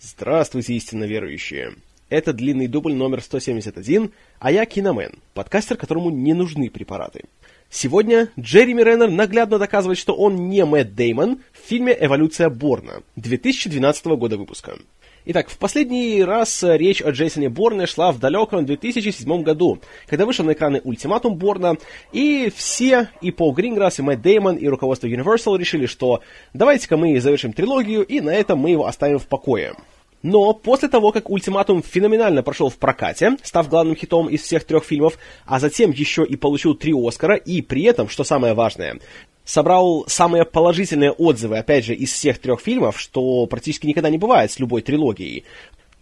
Здравствуйте, истинно верующие! Это длинный дубль номер 171, а я Киномен, подкастер, которому не нужны препараты. Сегодня Джереми Реннер наглядно доказывает, что он не Мэтт Деймон в фильме «Эволюция Борна» 2012 года выпуска. Итак, в последний раз речь о Джейсоне Борне шла в далеком 2007 году, когда вышел на экраны ультиматум Борна, и все, и Пол Гринграсс, и Мэтт Деймон, и руководство Universal решили, что давайте-ка мы завершим трилогию, и на этом мы его оставим в покое. Но после того, как «Ультиматум» феноменально прошел в прокате, став главным хитом из всех трех фильмов, а затем еще и получил три Оскара, и при этом, что самое важное, собрал самые положительные отзывы, опять же, из всех трех фильмов, что практически никогда не бывает с любой трилогией,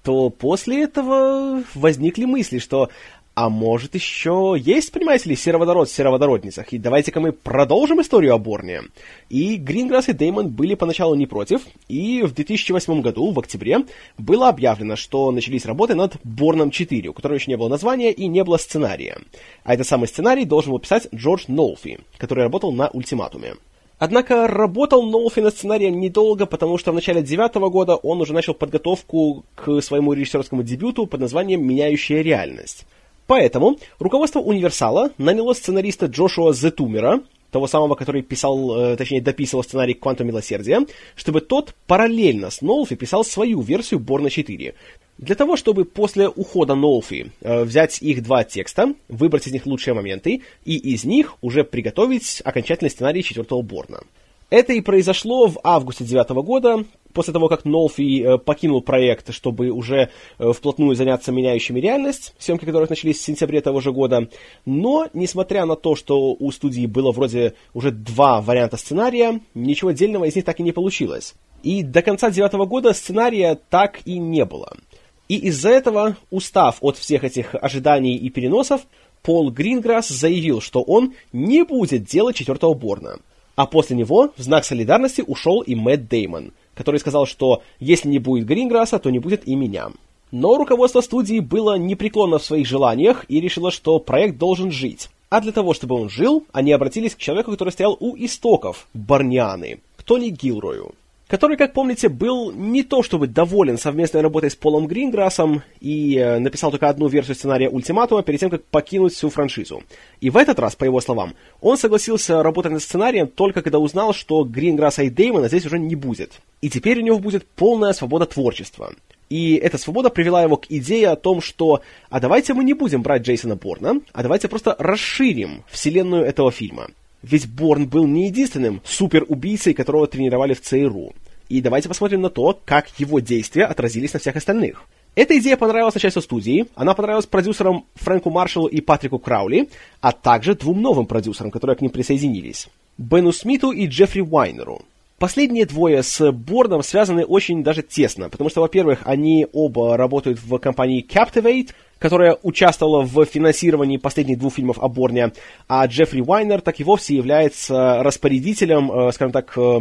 то после этого возникли мысли, что а может еще есть, понимаете ли, сероводород в сероводородницах, и давайте-ка мы продолжим историю о Борне. И Гринграсс и Деймон были поначалу не против, и в 2008 году, в октябре, было объявлено, что начались работы над Борном 4, у которого еще не было названия и не было сценария. А этот самый сценарий должен был писать Джордж Нолфи, который работал на «Ультиматуме». Однако работал Нолфи над сценарием недолго, потому что в начале девятого года он уже начал подготовку к своему режиссерскому дебюту под названием «Меняющая реальность». Поэтому руководство Универсала наняло сценариста Джошуа Зетумера, того самого, который писал, э, точнее, дописывал сценарий «Квантум милосердия», чтобы тот параллельно с Нолфи писал свою версию Борна 4. Для того, чтобы после ухода Нолфи э, взять их два текста, выбрать из них лучшие моменты, и из них уже приготовить окончательный сценарий четвертого Борна. Это и произошло в августе 2009 года, после того, как Нолфи э, покинул проект, чтобы уже э, вплотную заняться меняющими реальность, съемки которых начались в сентябре того же года. Но, несмотря на то, что у студии было вроде уже два варианта сценария, ничего отдельного из них так и не получилось. И до конца девятого года сценария так и не было. И из-за этого, устав от всех этих ожиданий и переносов, Пол Гринграсс заявил, что он не будет делать четвертого Борна. А после него в знак солидарности ушел и Мэтт Деймон – который сказал, что если не будет Гринграсса, то не будет и меня. Но руководство студии было непреклонно в своих желаниях и решило, что проект должен жить. А для того, чтобы он жил, они обратились к человеку, который стоял у истоков Барнианы, к Тони Гилрою который, как помните, был не то чтобы доволен совместной работой с Полом Гринграссом и э, написал только одну версию сценария «Ультиматума» перед тем, как покинуть всю франшизу. И в этот раз, по его словам, он согласился работать над сценарием только когда узнал, что Гринграсса и Деймона здесь уже не будет. И теперь у него будет полная свобода творчества. И эта свобода привела его к идее о том, что а давайте мы не будем брать Джейсона Борна, а давайте просто расширим вселенную этого фильма. Ведь Борн был не единственным суперубийцей, которого тренировали в ЦРУ. И давайте посмотрим на то, как его действия отразились на всех остальных. Эта идея понравилась начальству студии, она понравилась продюсерам Фрэнку Маршалу и Патрику Краули, а также двум новым продюсерам, которые к ним присоединились. Бену Смиту и Джеффри Уайнеру. Последние двое с Борном связаны очень даже тесно, потому что, во-первых, они оба работают в компании Captivate, которая участвовала в финансировании последних двух фильмов о Борне, а Джеффри Уайнер так и вовсе является распорядителем, э, скажем так, э,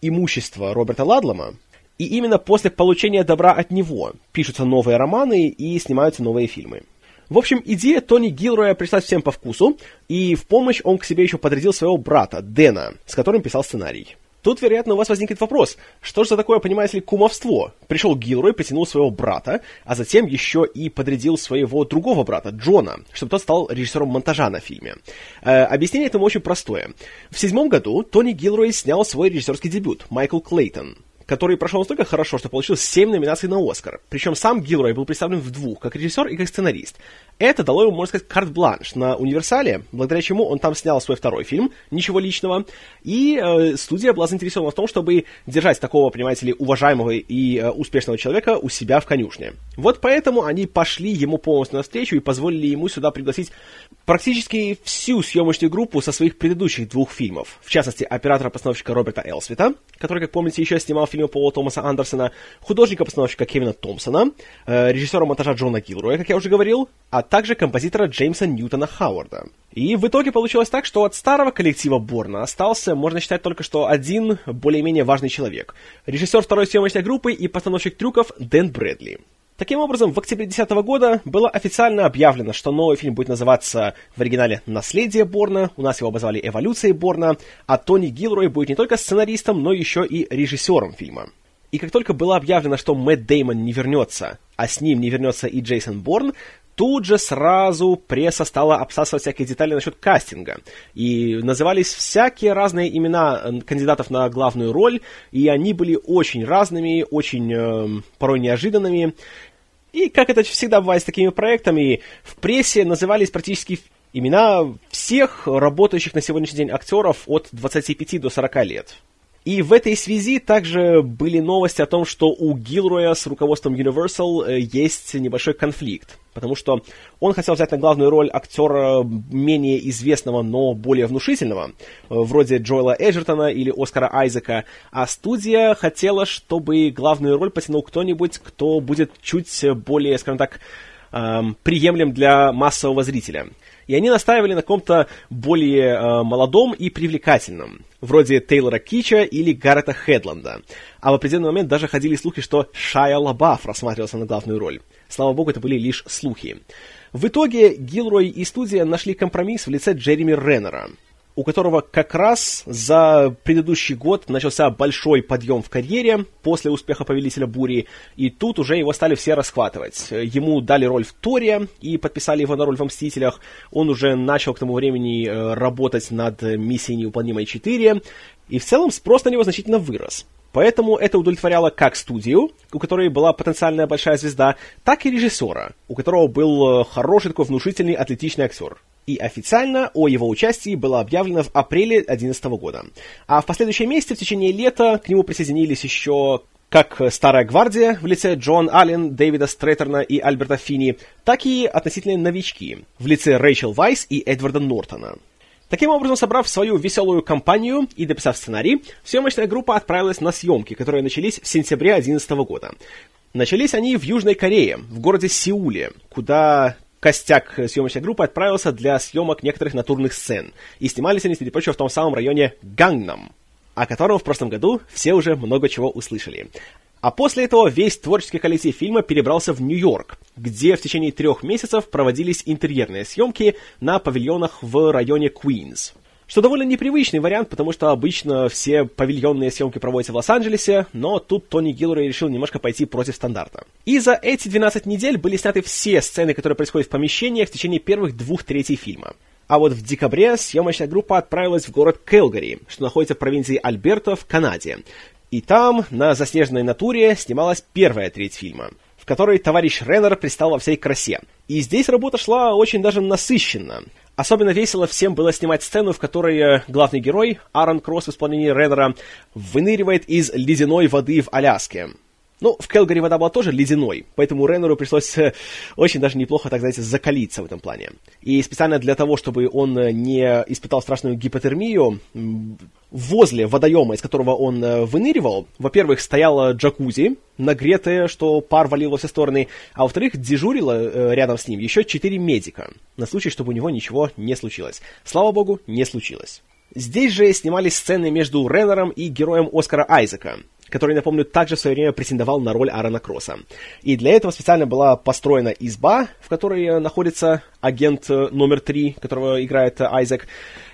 имущества Роберта Ладлома. И именно после получения добра от него пишутся новые романы и снимаются новые фильмы. В общем, идея Тони Гилроя пришла всем по вкусу, и в помощь он к себе еще подрядил своего брата, Дэна, с которым писал сценарий. Тут, вероятно, у вас возникнет вопрос, что же за такое, понимаете ли, кумовство? Пришел Гилрой, притянул своего брата, а затем еще и подрядил своего другого брата, Джона, чтобы тот стал режиссером монтажа на фильме. Э, объяснение этому очень простое. В седьмом году Тони Гилрой снял свой режиссерский дебют «Майкл Клейтон», который прошел настолько хорошо, что получил 7 номинаций на Оскар. Причем сам Гилрой был представлен в двух, как режиссер и как сценарист. Это дало ему, можно сказать, карт-бланш на универсале, благодаря чему он там снял свой второй фильм, ничего личного, и э, студия была заинтересована в том, чтобы держать такого, понимаете ли, уважаемого и э, успешного человека у себя в конюшне. Вот поэтому они пошли ему полностью навстречу и позволили ему сюда пригласить практически всю съемочную группу со своих предыдущих двух фильмов. В частности, оператора-постановщика Роберта Элсвита, который, как помните, еще снимал фильмы Пола Томаса Андерсона, художника-постановщика Кевина Томпсона, э, режиссера монтажа Джона Гилроя, как я уже говорил, а также композитора Джеймса Ньютона Хауарда. И в итоге получилось так, что от старого коллектива Борна остался, можно считать, только что один более-менее важный человек. Режиссер второй съемочной группы и постановщик трюков Дэн Брэдли. Таким образом, в октябре 2010 года было официально объявлено, что новый фильм будет называться в оригинале «Наследие Борна», у нас его обозвали «Эволюцией Борна», а Тони Гилрой будет не только сценаристом, но еще и режиссером фильма. И как только было объявлено, что Мэтт Деймон не вернется, а с ним не вернется и Джейсон Борн, тут же сразу пресса стала обсасывать всякие детали насчет кастинга. И назывались всякие разные имена кандидатов на главную роль, и они были очень разными, очень э, порой неожиданными. И, как это всегда бывает с такими проектами, в прессе назывались практически имена всех работающих на сегодняшний день актеров от 25 до 40 лет. И в этой связи также были новости о том, что у Гилроя с руководством Universal э, есть небольшой конфликт. Потому что он хотел взять на главную роль актера менее известного, но более внушительного, э, вроде Джоэла Эджертона или Оскара Айзека, а студия хотела, чтобы главную роль потянул кто-нибудь, кто будет чуть более, скажем так, эм, приемлем для массового зрителя. И они настаивали на ком-то более э, молодом и привлекательном, вроде Тейлора Кича или Гаррета Хедланда. А в определенный момент даже ходили слухи, что Шая Лабаф рассматривался на главную роль. Слава богу, это были лишь слухи. В итоге Гилрой и студия нашли компромисс в лице Джереми Реннера – у которого как раз за предыдущий год начался большой подъем в карьере после успеха «Повелителя бури», и тут уже его стали все расхватывать. Ему дали роль в Торе и подписали его на роль в «Мстителях». Он уже начал к тому времени э, работать над «Миссией неуполнимой 4», и в целом спрос на него значительно вырос. Поэтому это удовлетворяло как студию, у которой была потенциальная большая звезда, так и режиссера, у которого был э, хороший такой внушительный атлетичный актер и официально о его участии было объявлено в апреле 2011 года. А в последующие месяцы, в течение лета, к нему присоединились еще как старая гвардия в лице Джон Аллен, Дэвида Стрэтерна и Альберта Финни, так и относительно новички в лице Рэйчел Вайс и Эдварда Нортона. Таким образом, собрав свою веселую компанию и дописав сценарий, съемочная группа отправилась на съемки, которые начались в сентябре 2011 года. Начались они в Южной Корее, в городе Сеуле, куда костяк съемочной группы отправился для съемок некоторых натурных сцен. И снимались они, среди прочего, в том самом районе Гангнам, о котором в прошлом году все уже много чего услышали. А после этого весь творческий коллектив фильма перебрался в Нью-Йорк, где в течение трех месяцев проводились интерьерные съемки на павильонах в районе Куинс. Что довольно непривычный вариант, потому что обычно все павильонные съемки проводятся в Лос-Анджелесе, но тут Тони Гиллори решил немножко пойти против стандарта. И за эти 12 недель были сняты все сцены, которые происходят в помещениях в течение первых двух третей фильма. А вот в декабре съемочная группа отправилась в город Келгари, что находится в провинции Альберта в Канаде. И там, на заснеженной натуре, снималась первая треть фильма, в которой товарищ Реннер пристал во всей красе. И здесь работа шла очень даже насыщенно. Особенно весело всем было снимать сцену, в которой э, главный герой, Аарон Кросс в исполнении Реннера, выныривает из ледяной воды в Аляске. Ну, в Келгари вода была тоже ледяной, поэтому Реннеру пришлось э, очень даже неплохо, так сказать, закалиться в этом плане. И специально для того, чтобы он э, не испытал страшную гипотермию, возле водоема, из которого он э, выныривал, во-первых, стояла джакузи, нагретая, что пар валил во все стороны, а во-вторых, дежурила рядом с ним еще четыре медика, на случай, чтобы у него ничего не случилось. Слава богу, не случилось. Здесь же снимались сцены между Реннером и героем Оскара Айзека, который, напомню, также в свое время претендовал на роль Аарона Кросса. И для этого специально была построена изба, в которой э, находится агент э, номер три, которого играет э, Айзек,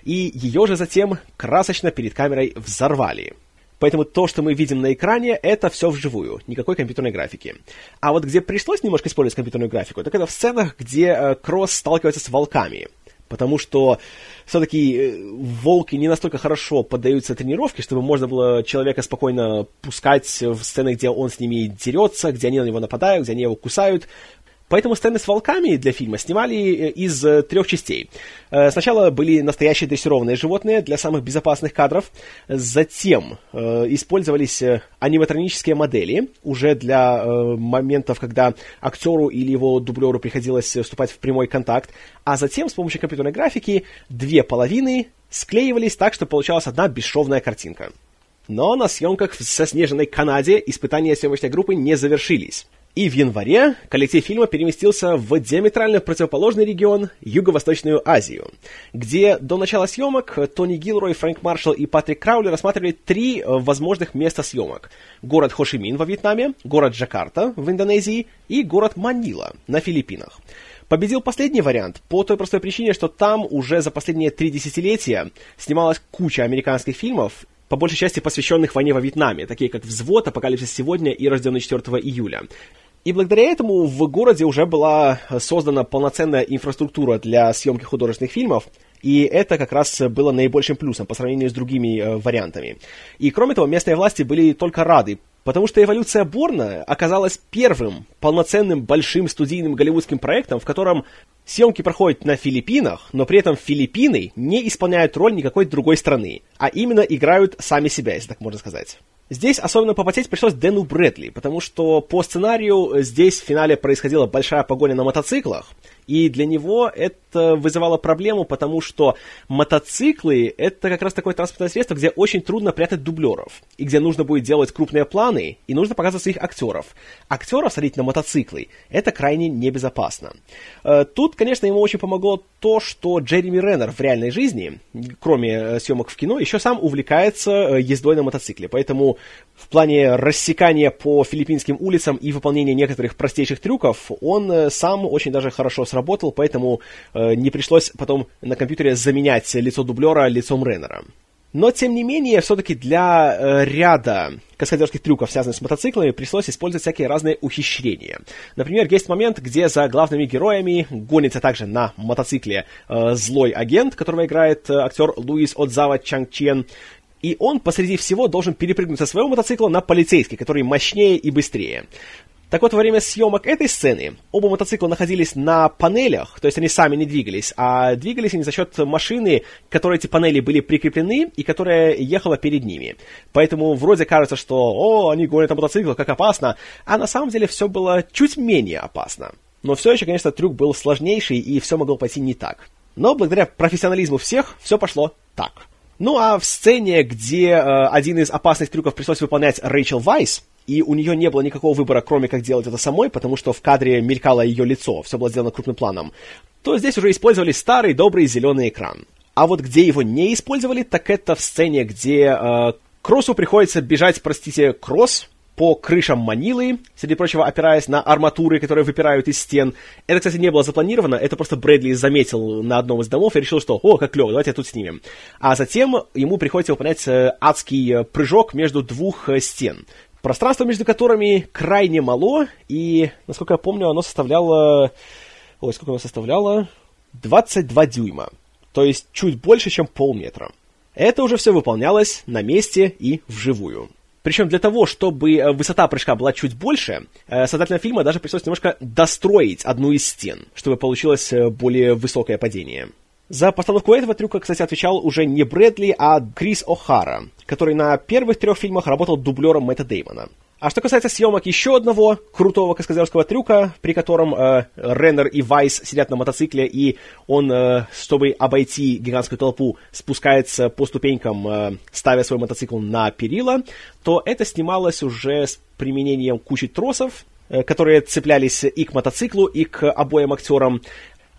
и ее же затем красочно перед камерой взорвали. Поэтому то, что мы видим на экране, это все вживую, никакой компьютерной графики. А вот где пришлось немножко использовать компьютерную графику, так это в сценах, где Кросс сталкивается с волками потому что все-таки э, волки не настолько хорошо поддаются тренировке, чтобы можно было человека спокойно пускать в сцены, где он с ними дерется, где они на него нападают, где они его кусают. Поэтому сцены с волками для фильма снимали э, из э, трех частей. Э, сначала были настоящие дрессированные животные для самых безопасных кадров. Затем использовались аниматронические модели уже для моментов, когда актеру или его дублеру приходилось вступать в прямой контакт. А затем с помощью компьютерной графики две половины склеивались так, что получалась одна бесшовная картинка. Но на съемках в соснеженной Канаде испытания съемочной группы не завершились. И в январе коллектив фильма переместился в диаметрально противоположный регион, Юго-Восточную Азию, где до начала съемок Тони Гилрой, Фрэнк Маршалл и Патрик Краули рассматривали три э, возможных места съемок. Город Хошимин во Вьетнаме, город Джакарта в Индонезии и город Манила на Филиппинах. Победил последний вариант по той простой причине, что там уже за последние три десятилетия снималась куча американских фильмов, по большей части посвященных войне во Вьетнаме, такие как «Взвод», «Апокалипсис сегодня» и «Рожденный 4 июля». И благодаря этому в городе уже была создана полноценная инфраструктура для съемки художественных фильмов, и это как раз было наибольшим плюсом по сравнению с другими э, вариантами. И кроме того, местные власти были только рады, потому что «Эволюция Борна» оказалась первым полноценным большим студийным голливудским проектом, в котором съемки проходят на Филиппинах, но при этом Филиппины не исполняют роль никакой другой страны, а именно играют сами себя, если так можно сказать. Здесь особенно попотеть пришлось Дэну Брэдли, потому что по сценарию здесь в финале происходила большая погоня на мотоциклах, и для него это вызывало проблему, потому что мотоциклы — это как раз такое транспортное средство, где очень трудно прятать дублеров, и где нужно будет делать крупные планы, и нужно показывать своих актеров. Актеров садить на мотоциклы — это крайне небезопасно. Э, тут, конечно, ему очень помогло то, что Джереми Реннер в реальной жизни, кроме э, съемок в кино, еще сам увлекается э, ездой на мотоцикле, поэтому в плане рассекания по филиппинским улицам и выполнения некоторых простейших трюков он сам очень даже хорошо сработал, поэтому э, не пришлось потом на компьютере заменять лицо дублера лицом Реннера. Но, тем не менее, все-таки для э, ряда каскадерских трюков, связанных с мотоциклами, пришлось использовать всякие разные ухищрения. Например, есть момент, где за главными героями гонится также на мотоцикле э, злой агент, которого играет э, актер Луис Отзава Чанг Чен, и он посреди всего должен перепрыгнуть со своего мотоцикла на полицейский, который мощнее и быстрее. Так вот, во время съемок этой сцены оба мотоцикла находились на панелях, то есть они сами не двигались, а двигались они за счет машины, к которой эти панели были прикреплены и которая ехала перед ними. Поэтому вроде кажется, что «О, они гонят на мотоциклах, как опасно», а на самом деле все было чуть менее опасно. Но все еще, конечно, трюк был сложнейший, и все могло пойти не так. Но благодаря профессионализму всех, все пошло так. Ну а в сцене, где э, один из опасных трюков пришлось выполнять Рэйчел Вайс, и у нее не было никакого выбора, кроме как делать это самой, потому что в кадре мелькало ее лицо, все было сделано крупным планом, то здесь уже использовали старый добрый зеленый экран. А вот где его не использовали, так это в сцене, где э, Кроссу приходится бежать, простите, Кросс, по крышам Манилы, среди прочего опираясь на арматуры, которые выпирают из стен. Это, кстати, не было запланировано, это просто Брэдли заметил на одном из домов и решил, что «О, как клево, давайте тут снимем». А затем ему приходится выполнять э, адский э, прыжок между двух э, стен. Пространство между которыми крайне мало, и, насколько я помню, оно составляло... Ой, сколько оно составляло? 22 дюйма. То есть чуть больше, чем полметра. Это уже все выполнялось на месте и вживую. Причем для того, чтобы э, высота прыжка была чуть больше, э, создателям фильма даже пришлось немножко достроить одну из стен, чтобы получилось э, более высокое падение. За постановку этого трюка, кстати, отвечал уже не Брэдли, а Крис О'Хара, который на первых трех фильмах работал дублером Мэтта Деймона. А что касается съемок еще одного крутого каскадерского трюка, при котором э, Реннер и Вайс сидят на мотоцикле, и он, э, чтобы обойти гигантскую толпу, спускается по ступенькам, э, ставя свой мотоцикл на перила, то это снималось уже с применением кучи тросов, э, которые цеплялись и к мотоциклу, и к обоим актерам.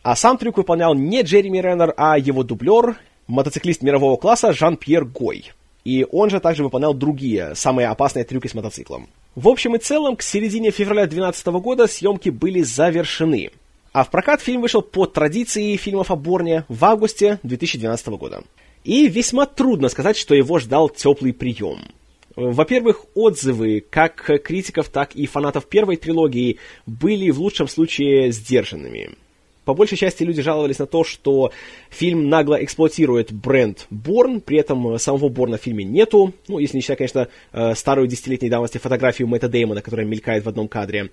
А сам трюк выполнял не Джереми Реннер, а его дублер, мотоциклист мирового класса Жан-Пьер Гой. И он же также выполнял другие, самые опасные трюки с мотоциклом. В общем и целом, к середине февраля 2012 года съемки были завершены. А в прокат фильм вышел по традиции фильмов о Борне в августе 2012 года. И весьма трудно сказать, что его ждал теплый прием. Во-первых, отзывы как критиков, так и фанатов первой трилогии были в лучшем случае сдержанными по большей части люди жаловались на то, что фильм нагло эксплуатирует бренд Борн, при этом самого Борна в фильме нету, ну, если не считать, конечно, э, старую десятилетней давности фотографию Мэтта Деймона, которая мелькает в одном кадре.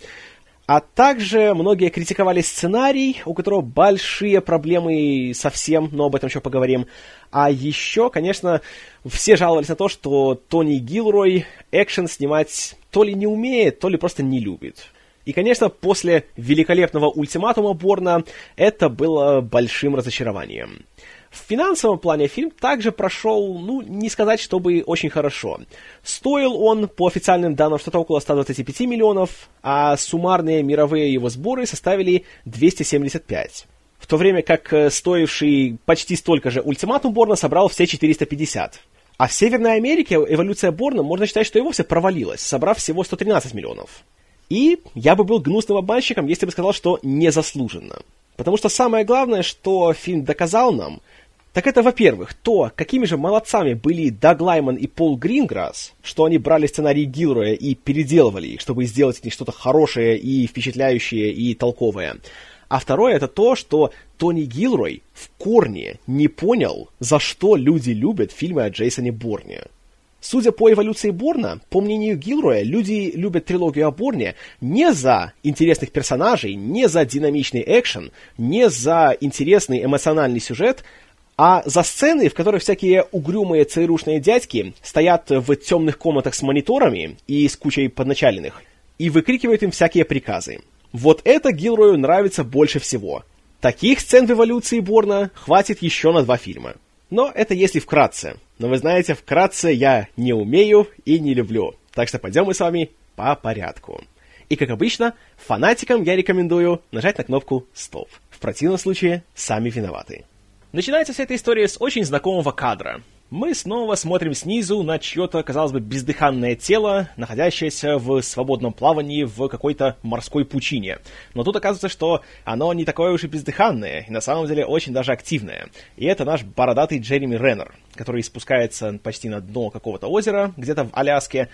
А также многие критиковали сценарий, у которого большие проблемы совсем, но об этом еще поговорим. А еще, конечно, все жаловались на то, что Тони Гилрой экшен снимать то ли не умеет, то ли просто не любит. И, конечно, после великолепного ультиматума Борна это было большим разочарованием. В финансовом плане фильм также прошел, ну, не сказать, чтобы очень хорошо. Стоил он, по официальным данным, что-то около 125 миллионов, а суммарные мировые его сборы составили 275. В то время как э, стоивший почти столько же ультиматум Борна собрал все 450. А в Северной Америке эволюция Борна, можно считать, что и вовсе провалилась, собрав всего 113 миллионов. И я бы был гнусным обманщиком, если бы сказал, что незаслуженно. Потому что самое главное, что фильм доказал нам, так это, во-первых, то, какими же молодцами были Даг Лайман и Пол Гринграсс, что они брали сценарии Гилроя и переделывали их, чтобы сделать из них что-то хорошее и впечатляющее и толковое. А второе это то, что Тони Гилрой в корне не понял, за что люди любят фильмы о Джейсоне Борне. Судя по эволюции Борна, по мнению Гилроя, люди любят трилогию о Борне не за интересных персонажей, не за динамичный экшен, не за интересный эмоциональный сюжет, а за сцены, в которых всякие угрюмые ЦРУшные дядьки стоят в темных комнатах с мониторами и с кучей подначаленных и выкрикивают им всякие приказы. Вот это Гилрою нравится больше всего. Таких сцен в эволюции Борна хватит еще на два фильма. Но это если вкратце. Но вы знаете, вкратце я не умею и не люблю. Так что пойдем мы с вами по порядку. И как обычно, фанатикам я рекомендую нажать на кнопку «Стоп». В противном случае сами виноваты. Начинается вся эта история с очень знакомого кадра. Мы снова смотрим снизу на чье-то, казалось бы, бездыханное тело, находящееся в свободном плавании в какой-то морской пучине. Но тут оказывается, что оно не такое уж и бездыханное, и на самом деле очень даже активное. И это наш бородатый Джереми Реннер, который спускается почти на дно какого-то озера, где-то в Аляске,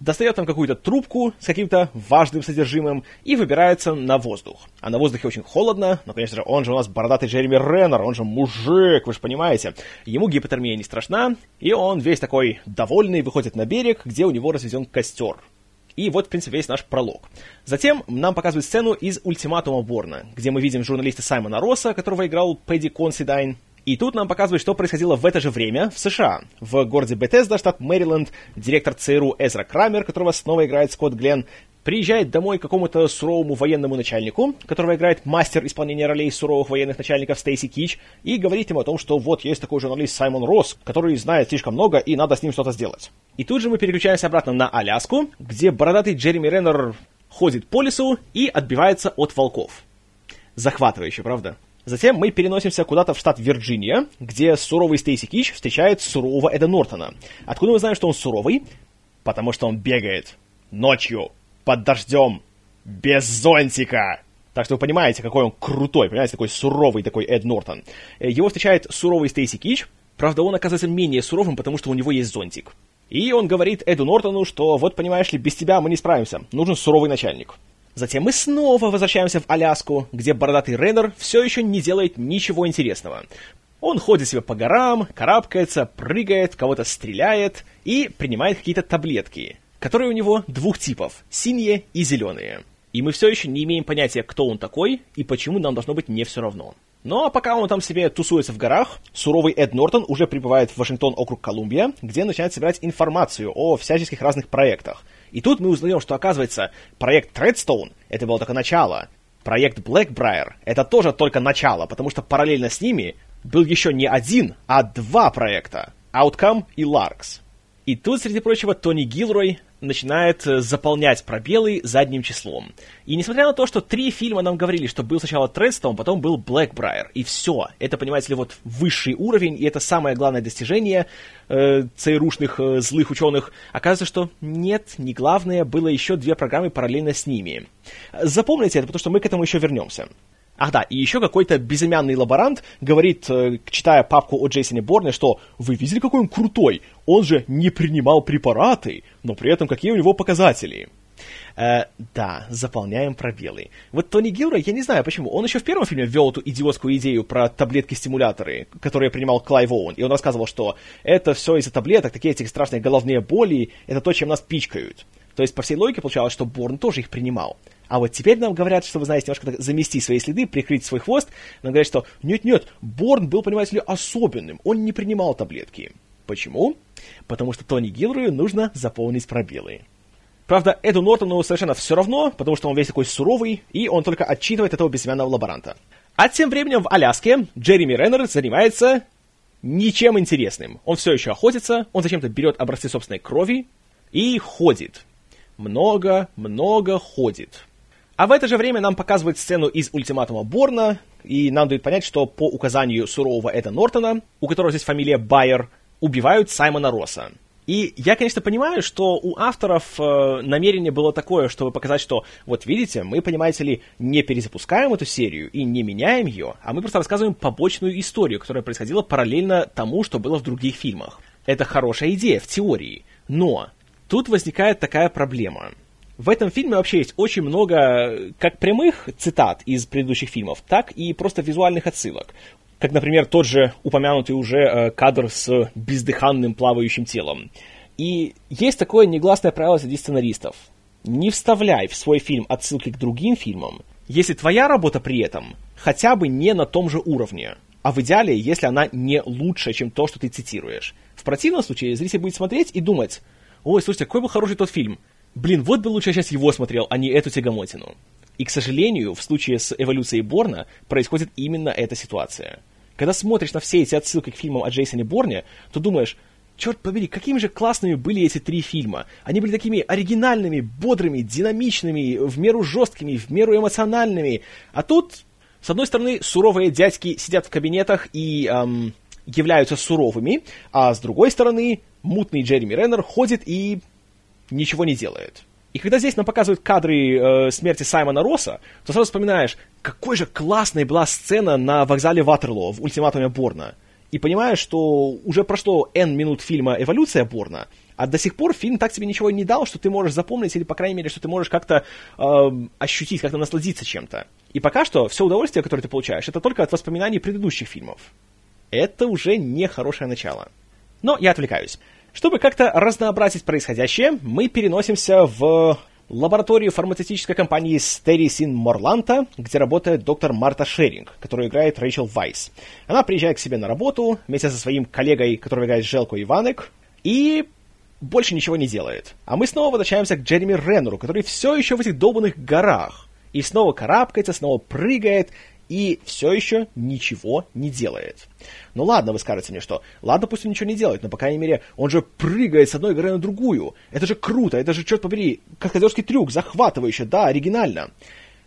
достает там какую-то трубку с каким-то важным содержимым и выбирается на воздух. А на воздухе очень холодно, но, конечно же, он же у нас бородатый Джереми Реннер, он же мужик, вы же понимаете. Ему гипотермия не страшна, и он весь такой довольный выходит на берег, где у него разведен костер. И вот, в принципе, весь наш пролог. Затем нам показывают сцену из «Ультиматума Борна», где мы видим журналиста Саймона Росса, которого играл Пэдди Консидайн, и тут нам показывают, что происходило в это же время в США. В городе Бетезда, штат Мэриленд, директор ЦРУ Эзра Крамер, которого снова играет Скотт Гленн, приезжает домой к какому-то суровому военному начальнику, которого играет мастер исполнения ролей суровых военных начальников Стейси Кич, и говорит ему о том, что вот есть такой журналист Саймон Росс, который знает слишком много, и надо с ним что-то сделать. И тут же мы переключаемся обратно на Аляску, где бородатый Джереми Реннер ходит по лесу и отбивается от волков. Захватывающе, правда? Затем мы переносимся куда-то в штат Вирджиния, где суровый Стейси Кич встречает сурового Эда Нортона. Откуда мы знаем, что он суровый? Потому что он бегает ночью, под дождем, без зонтика. Так что вы понимаете, какой он крутой, понимаете, такой суровый такой Эд Нортон. Э, его встречает суровый Стейси Кич, правда, он оказывается менее суровым, потому что у него есть зонтик. И он говорит Эду Нортону, что вот, понимаешь ли, без тебя мы не справимся, нужен суровый начальник. Затем мы снова возвращаемся в Аляску, где бородатый Рейнер все еще не делает ничего интересного. Он ходит себе по горам, карабкается, прыгает, кого-то стреляет и принимает какие-то таблетки, которые у него двух типов – синие и зеленые. И мы все еще не имеем понятия, кто он такой и почему нам должно быть не все равно. Ну а пока он там себе тусуется в горах, суровый Эд Нортон уже прибывает в Вашингтон, округ Колумбия, где начинает собирать информацию о всяческих разных проектах – и тут мы узнаем, что, оказывается, проект Treadstone — это было только начало. Проект Blackbriar — это тоже только начало, потому что параллельно с ними был еще не один, а два проекта — Outcome и Larks. И тут, среди прочего, Тони Гилрой начинает э, заполнять пробелы задним числом. И несмотря на то, что три фильма нам говорили, что был сначала Тредстоун, потом был Blackbriar, и все. Это, понимаете ли, вот высший уровень, и это самое главное достижение э, ЦРУшных э, злых ученых. Оказывается, что нет, не главное, было еще две программы параллельно с ними. Запомните это, потому что мы к этому еще вернемся. Ах да, и еще какой-то безымянный лаборант говорит, э, читая папку о Джейсоне Борне, что «Вы видели, какой он крутой? Он же не принимал препараты, но при этом какие у него показатели?» Э, да, заполняем пробелы. Вот Тони Гилрой, я не знаю почему, он еще в первом фильме ввел эту идиотскую идею про таблетки-стимуляторы, которые принимал Клайв Оуэн, и он рассказывал, что это все из-за таблеток, такие эти страшные головные боли, это то, чем нас пичкают. То есть, по всей логике, получалось, что Борн тоже их принимал. А вот теперь нам говорят, что, вы знаете, немножко замести свои следы, прикрыть свой хвост. Нам говорят, что нет-нет, Борн был, понимаете ли, особенным. Он не принимал таблетки. Почему? Потому что Тони Гилрою нужно заполнить пробелы. Правда, Эду Нортону совершенно все равно, потому что он весь такой суровый, и он только отчитывает этого безымянного лаборанта. А тем временем в Аляске Джереми Реннер занимается ничем интересным. Он все еще охотится, он зачем-то берет образцы собственной крови и ходит. Много-много ходит. А в это же время нам показывают сцену из ультиматума Борна, и нам дают понять, что по указанию сурового Эда Нортона, у которого здесь фамилия Байер, убивают Саймона Росса. И я, конечно, понимаю, что у авторов э, намерение было такое, чтобы показать, что, вот видите, мы, понимаете ли, не перезапускаем эту серию и не меняем ее, а мы просто рассказываем побочную историю, которая происходила параллельно тому, что было в других фильмах. Это хорошая идея в теории, но тут возникает такая проблема. В этом фильме вообще есть очень много как прямых цитат из предыдущих фильмов, так и просто визуальных отсылок как, например, тот же упомянутый уже э, кадр с бездыханным плавающим телом. И есть такое негласное правило среди сценаристов. Не вставляй в свой фильм отсылки к другим фильмам, если твоя работа при этом хотя бы не на том же уровне. А в идеале, если она не лучше, чем то, что ты цитируешь. В противном случае зритель будет смотреть и думать, ой, слушайте, какой был хороший тот фильм. Блин, вот бы лучше я сейчас его смотрел, а не эту тягомотину. И, к сожалению, в случае с эволюцией Борна происходит именно эта ситуация. Когда смотришь на все эти отсылки к фильмам о Джейсоне Борне, то думаешь, черт побери, какими же классными были эти три фильма. Они были такими оригинальными, бодрыми, динамичными, в меру жесткими, в меру эмоциональными. А тут, с одной стороны, суровые дядьки сидят в кабинетах и эм, являются суровыми, а с другой стороны, мутный Джереми Реннер ходит и ничего не делает. И когда здесь нам показывают кадры э, смерти Саймона Росса, то сразу вспоминаешь, какой же классной была сцена на вокзале Ватерлоо в ультиматуме Борна. И понимаешь, что уже прошло N минут фильма «Эволюция Борна», а до сих пор фильм так тебе ничего не дал, что ты можешь запомнить, или, по крайней мере, что ты можешь как-то э, ощутить, как-то насладиться чем-то. И пока что все удовольствие, которое ты получаешь, это только от воспоминаний предыдущих фильмов. Это уже не хорошее начало. Но я отвлекаюсь. Чтобы как-то разнообразить происходящее, мы переносимся в лабораторию фармацевтической компании Sterisin Морланта, где работает доктор Марта Шеринг, которую играет Рэйчел Вайс. Она приезжает к себе на работу вместе со своим коллегой, который играет Желко Иванек, и больше ничего не делает. А мы снова возвращаемся к Джереми Реннеру, который все еще в этих долбанных горах. И снова карабкается, снова прыгает, и все еще ничего не делает. Ну ладно, вы скажете мне, что ладно, пусть он ничего не делает, но, по крайней мере, он же прыгает с одной горы на другую. Это же круто, это же, черт побери, каскадерский трюк, захватывающе, да, оригинально.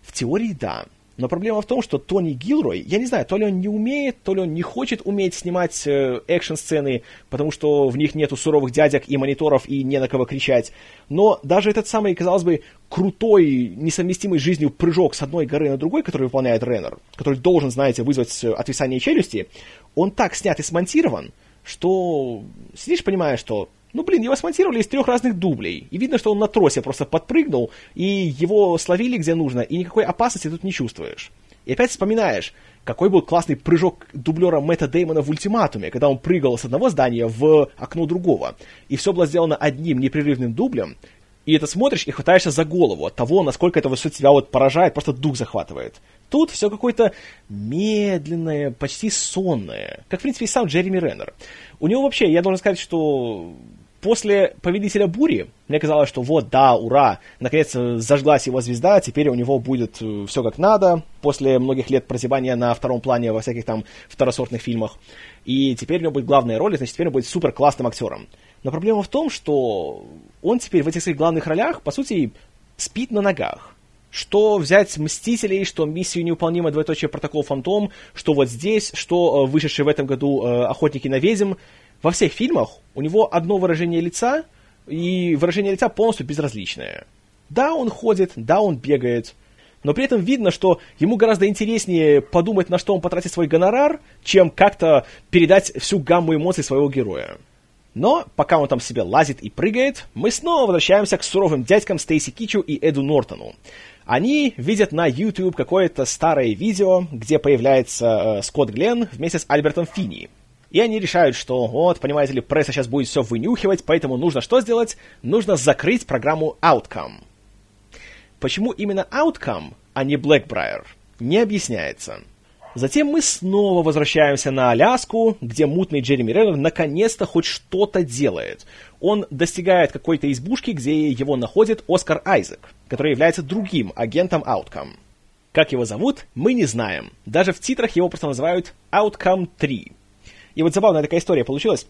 В теории, да. Но проблема в том, что Тони Гилрой, я не знаю, то ли он не умеет, то ли он не хочет уметь снимать э, экшн-сцены, потому что в них нету суровых дядек и мониторов и не на кого кричать. Но даже этот самый, казалось бы, крутой, несовместимый с жизнью прыжок с одной горы на другой, который выполняет Реннер, который должен, знаете, вызвать отвисание челюсти, он так снят и смонтирован, что сидишь, понимаешь, что ну, блин, его смонтировали из трех разных дублей. И видно, что он на тросе просто подпрыгнул, и его словили где нужно, и никакой опасности тут не чувствуешь. И опять вспоминаешь, какой был классный прыжок дублера Мэтта Деймона в «Ультиматуме», когда он прыгал с одного здания в окно другого. И все было сделано одним непрерывным дублем, и это смотришь и хватаешься за голову от того, насколько это все тебя вот поражает, просто дух захватывает. Тут все какое-то медленное, почти сонное. Как, в принципе, и сам Джереми Реннер. У него вообще, я должен сказать, что после «Повелителя бури» мне казалось, что вот, да, ура, наконец зажглась его звезда, теперь у него будет э, все как надо, после многих лет прозябания на втором плане во всяких там второсортных фильмах. И теперь у него будет главная роль, значит, теперь он будет супер классным актером. Но проблема в том, что он теперь в этих своих главных ролях, по сути, спит на ногах. Что взять «Мстителей», что «Миссию невыполнима», двоеточие «Протокол Фантом», что вот здесь, что э, вышедший в этом году э, «Охотники на ведьм», во всех фильмах у него одно выражение лица, и выражение лица полностью безразличное. Да, он ходит, да, он бегает, но при этом видно, что ему гораздо интереснее подумать, на что он потратит свой гонорар, чем как-то передать всю гамму эмоций своего героя. Но пока он там себе лазит и прыгает, мы снова возвращаемся к суровым дядькам Стейси Кичу и Эду Нортону. Они видят на YouTube какое-то старое видео, где появляется э, Скотт Гленн вместе с Альбертом Финни. И они решают, что вот, понимаете ли, пресса сейчас будет все вынюхивать, поэтому нужно что сделать? Нужно закрыть программу Outcome. Почему именно Outcome, а не Blackbriar, не объясняется. Затем мы снова возвращаемся на Аляску, где мутный Джереми Реннер наконец-то хоть что-то делает. Он достигает какой-то избушки, где его находит Оскар Айзек, который является другим агентом Outcome. Как его зовут, мы не знаем. Даже в титрах его просто называют Outcome 3. И вот забавная такая история получилась.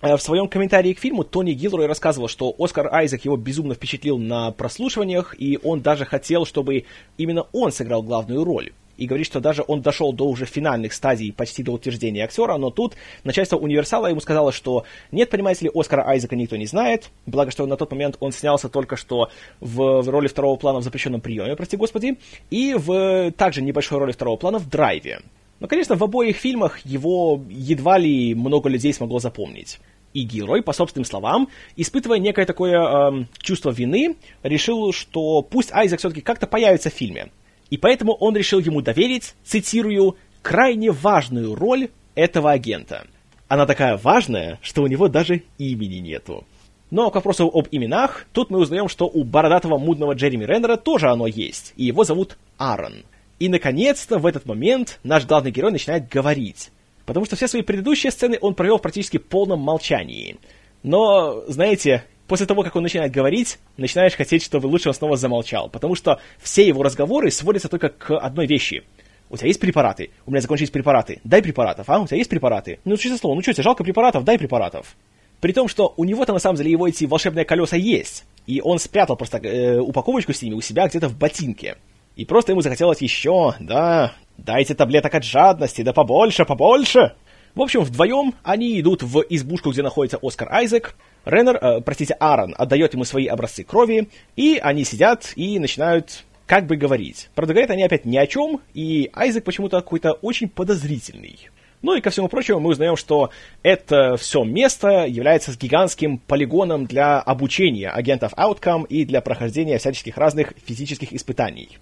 Э, в своем комментарии к фильму Тони Гилрой рассказывал, что Оскар Айзек его безумно впечатлил на прослушиваниях, и он даже хотел, чтобы именно он сыграл главную роль. и говорит, что даже он дошел до уже финальных стадий почти до утверждения актера, но тут начальство Универсала ему сказало, что нет, понимаете ли, Оскара Айзека никто не знает, благо, что на тот момент он снялся только что в, в роли второго плана в запрещенном приеме, прости господи, и в также небольшой роли второго плана в Драйве. Но, конечно, в обоих фильмах его едва ли много людей смогло запомнить. И герой, по собственным словам, испытывая некое такое э, чувство вины, решил, что пусть Айзек все-таки как-то появится в фильме. И поэтому он решил ему доверить, цитирую, крайне важную роль этого агента. Она такая важная, что у него даже имени нету. Но к вопросу об именах, тут мы узнаем, что у бородатого мудного Джереми Реннера тоже оно есть, и его зовут Аарон. И, наконец-то, в этот момент наш главный герой начинает говорить. Потому что все свои предыдущие сцены он провел в практически полном молчании. Но, знаете, после того, как он начинает говорить, начинаешь хотеть, чтобы лучше он снова замолчал. Потому что все его разговоры сводятся только к одной вещи. У тебя есть препараты? У меня закончились препараты. Дай препаратов, а? У тебя есть препараты? Ну, честное слово, ну что тебе, жалко препаратов? Дай препаратов. При том, что у него-то на самом деле его эти волшебные колеса есть. И он спрятал просто э, упаковочку с ними у себя где-то в ботинке. И просто ему захотелось еще, да, Дайте таблеток от жадности, да побольше, побольше!» В общем, вдвоем они идут в избушку, где находится Оскар Айзек. Реннер, э, простите, Аарон отдает ему свои образцы крови, и они сидят и начинают как бы говорить. Правда, говорят они опять ни о чем, и Айзек почему-то какой-то очень подозрительный. Ну и ко всему прочему мы узнаем, что это все место является гигантским полигоном для обучения агентов Outcome и для прохождения всяческих разных физических испытаний.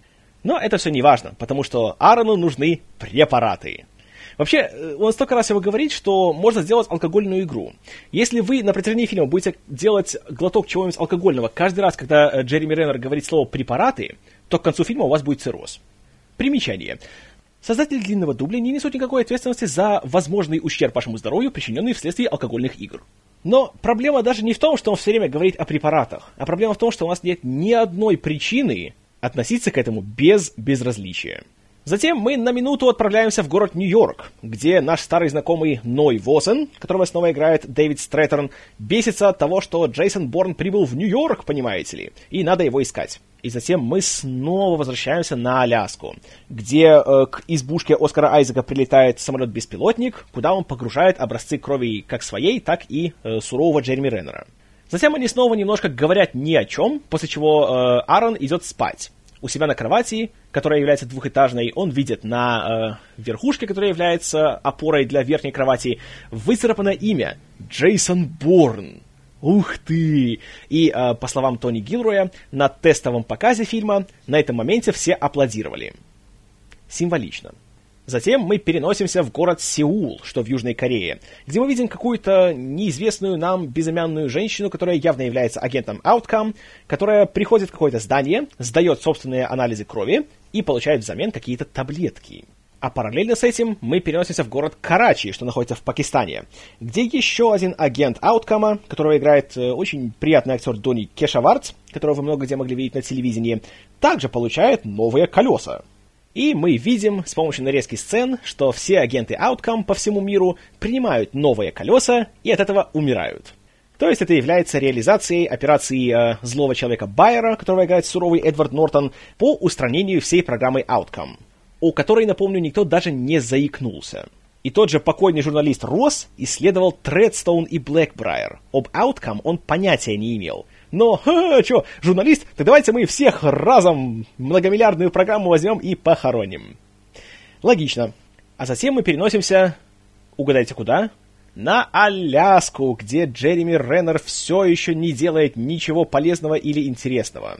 Но это все не важно, потому что Аарону нужны препараты. Вообще, э, он столько раз его говорит, что можно сделать алкогольную игру. Если вы на протяжении фильма будете делать глоток чего-нибудь алкогольного каждый раз, когда э, Джереми Реннер говорит слово «препараты», то к концу фильма у вас будет цирроз. Примечание. Создатели длинного дубля не несут никакой ответственности за возможный ущерб вашему здоровью, причиненный вследствие алкогольных игр. Но проблема даже не в том, что он все время говорит о препаратах, а проблема в том, что у нас нет ни одной причины, относиться к этому без безразличия. Затем мы на минуту отправляемся в город Нью-Йорк, где наш старый знакомый Ной Восен, которого снова играет Дэвид Стрэтерн, бесится от того, что Джейсон Борн прибыл в Нью-Йорк, понимаете ли, и надо его искать. И затем мы снова возвращаемся на Аляску, где э, к избушке Оскара Айзека прилетает самолет-беспилотник, куда он погружает образцы крови как своей, так и э, сурового Джереми Реннера. Затем они снова немножко говорят ни о чем, после чего э, Аарон идет спать. У себя на кровати, которая является двухэтажной, он видит на э, верхушке, которая является опорой для верхней кровати, выцарапано имя Джейсон Борн. Ух ты! И, э, по словам Тони Гилроя, на тестовом показе фильма на этом моменте все аплодировали. Символично. Затем мы переносимся в город Сеул, что в Южной Корее, где мы видим какую-то неизвестную нам безымянную женщину, которая явно является агентом Outcome, которая приходит в какое-то здание, сдает собственные анализы крови и получает взамен какие-то таблетки. А параллельно с этим мы переносимся в город Карачи, что находится в Пакистане, где еще один агент Ауткама, которого играет э, очень приятный актер Дони Кешавард, которого вы много где могли видеть на телевидении, также получает новые колеса. И мы видим с помощью нарезки сцен, что все агенты Outcome по всему миру принимают новые колеса и от этого умирают. То есть это является реализацией операции э, злого человека Байера, которого играет суровый Эдвард Нортон, по устранению всей программы Outcome, о которой, напомню, никто даже не заикнулся. И тот же покойный журналист Росс исследовал Тредстоун и Блэкбрайер. Об Outcome он понятия не имел – но, ха, что, журналист, так давайте мы всех разом многомиллиардную программу возьмем и похороним. Логично. А затем мы переносимся, угадайте куда? На Аляску, где Джереми Реннер все еще не делает ничего полезного или интересного.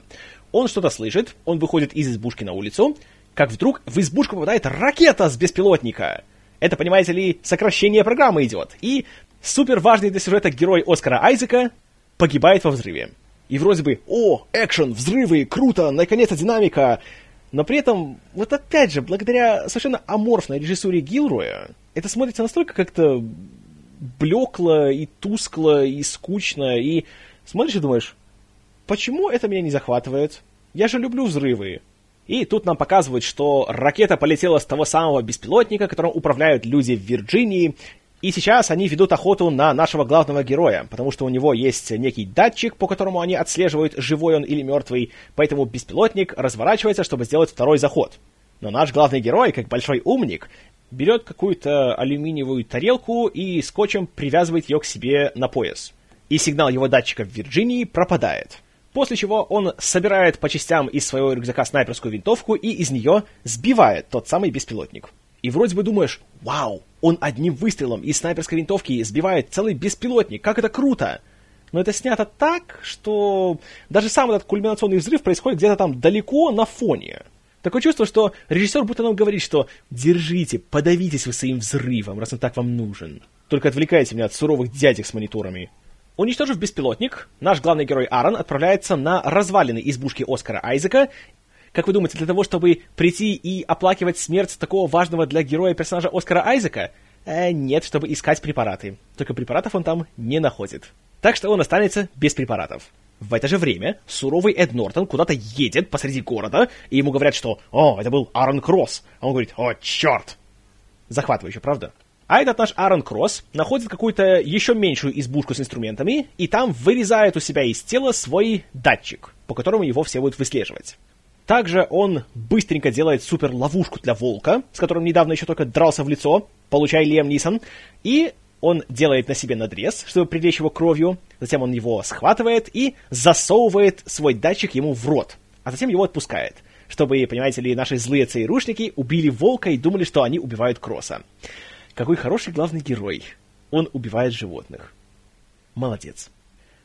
Он что-то слышит, он выходит из избушки на улицу, как вдруг в избушку попадает ракета с беспилотника. Это, понимаете ли, сокращение программы идет. И супер важный для сюжета герой Оскара Айзека погибает во взрыве. И вроде бы, о, экшен, взрывы, круто, наконец-то динамика. Но при этом, вот опять же, благодаря совершенно аморфной режиссуре Гилроя, это смотрится настолько как-то блекло и тускло и скучно, и смотришь и думаешь, почему это меня не захватывает? Я же люблю взрывы. И тут нам показывают, что ракета полетела с того самого беспилотника, которым управляют люди в Вирджинии, и сейчас они ведут охоту на нашего главного героя, потому что у него есть некий датчик, по которому они отслеживают, живой он или мертвый, поэтому беспилотник разворачивается, чтобы сделать второй заход. Но наш главный герой, как большой умник, берет какую-то алюминиевую тарелку и скотчем привязывает ее к себе на пояс. И сигнал его датчика в Вирджинии пропадает. После чего он собирает по частям из своего рюкзака снайперскую винтовку и из нее сбивает тот самый беспилотник. И вроде бы думаешь, вау, он одним выстрелом из снайперской винтовки сбивает целый беспилотник, как это круто! Но это снято так, что даже сам этот кульминационный взрыв происходит где-то там далеко на фоне. Такое чувство, что режиссер будто нам говорит, что «держите, подавитесь вы своим взрывом, раз он так вам нужен». Только отвлекайте меня от суровых дядек с мониторами. Уничтожив беспилотник, наш главный герой Аарон отправляется на развалины избушки Оскара Айзека. Как вы думаете, для того, чтобы прийти и оплакивать смерть такого важного для героя персонажа Оскара Айзека? Э, нет, чтобы искать препараты. Только препаратов он там не находит. Так что он останется без препаратов. В это же время суровый Эд Нортон куда-то едет посреди города, и ему говорят, что «О, это был Аарон Кросс». А он говорит «О, черт!» Захватывающе, правда? А этот наш Аарон Кросс находит какую-то еще меньшую избушку с инструментами, и там вырезает у себя из тела свой датчик, по которому его все будут выслеживать. Также он быстренько делает супер ловушку для волка, с которым недавно еще только дрался в лицо, получая Лем Нисон, и он делает на себе надрез, чтобы привлечь его кровью, затем он его схватывает и засовывает свой датчик ему в рот, а затем его отпускает, чтобы, понимаете ли, наши злые ЦРУшники убили волка и думали, что они убивают Кросса. Какой хороший главный герой. Он убивает животных. Молодец.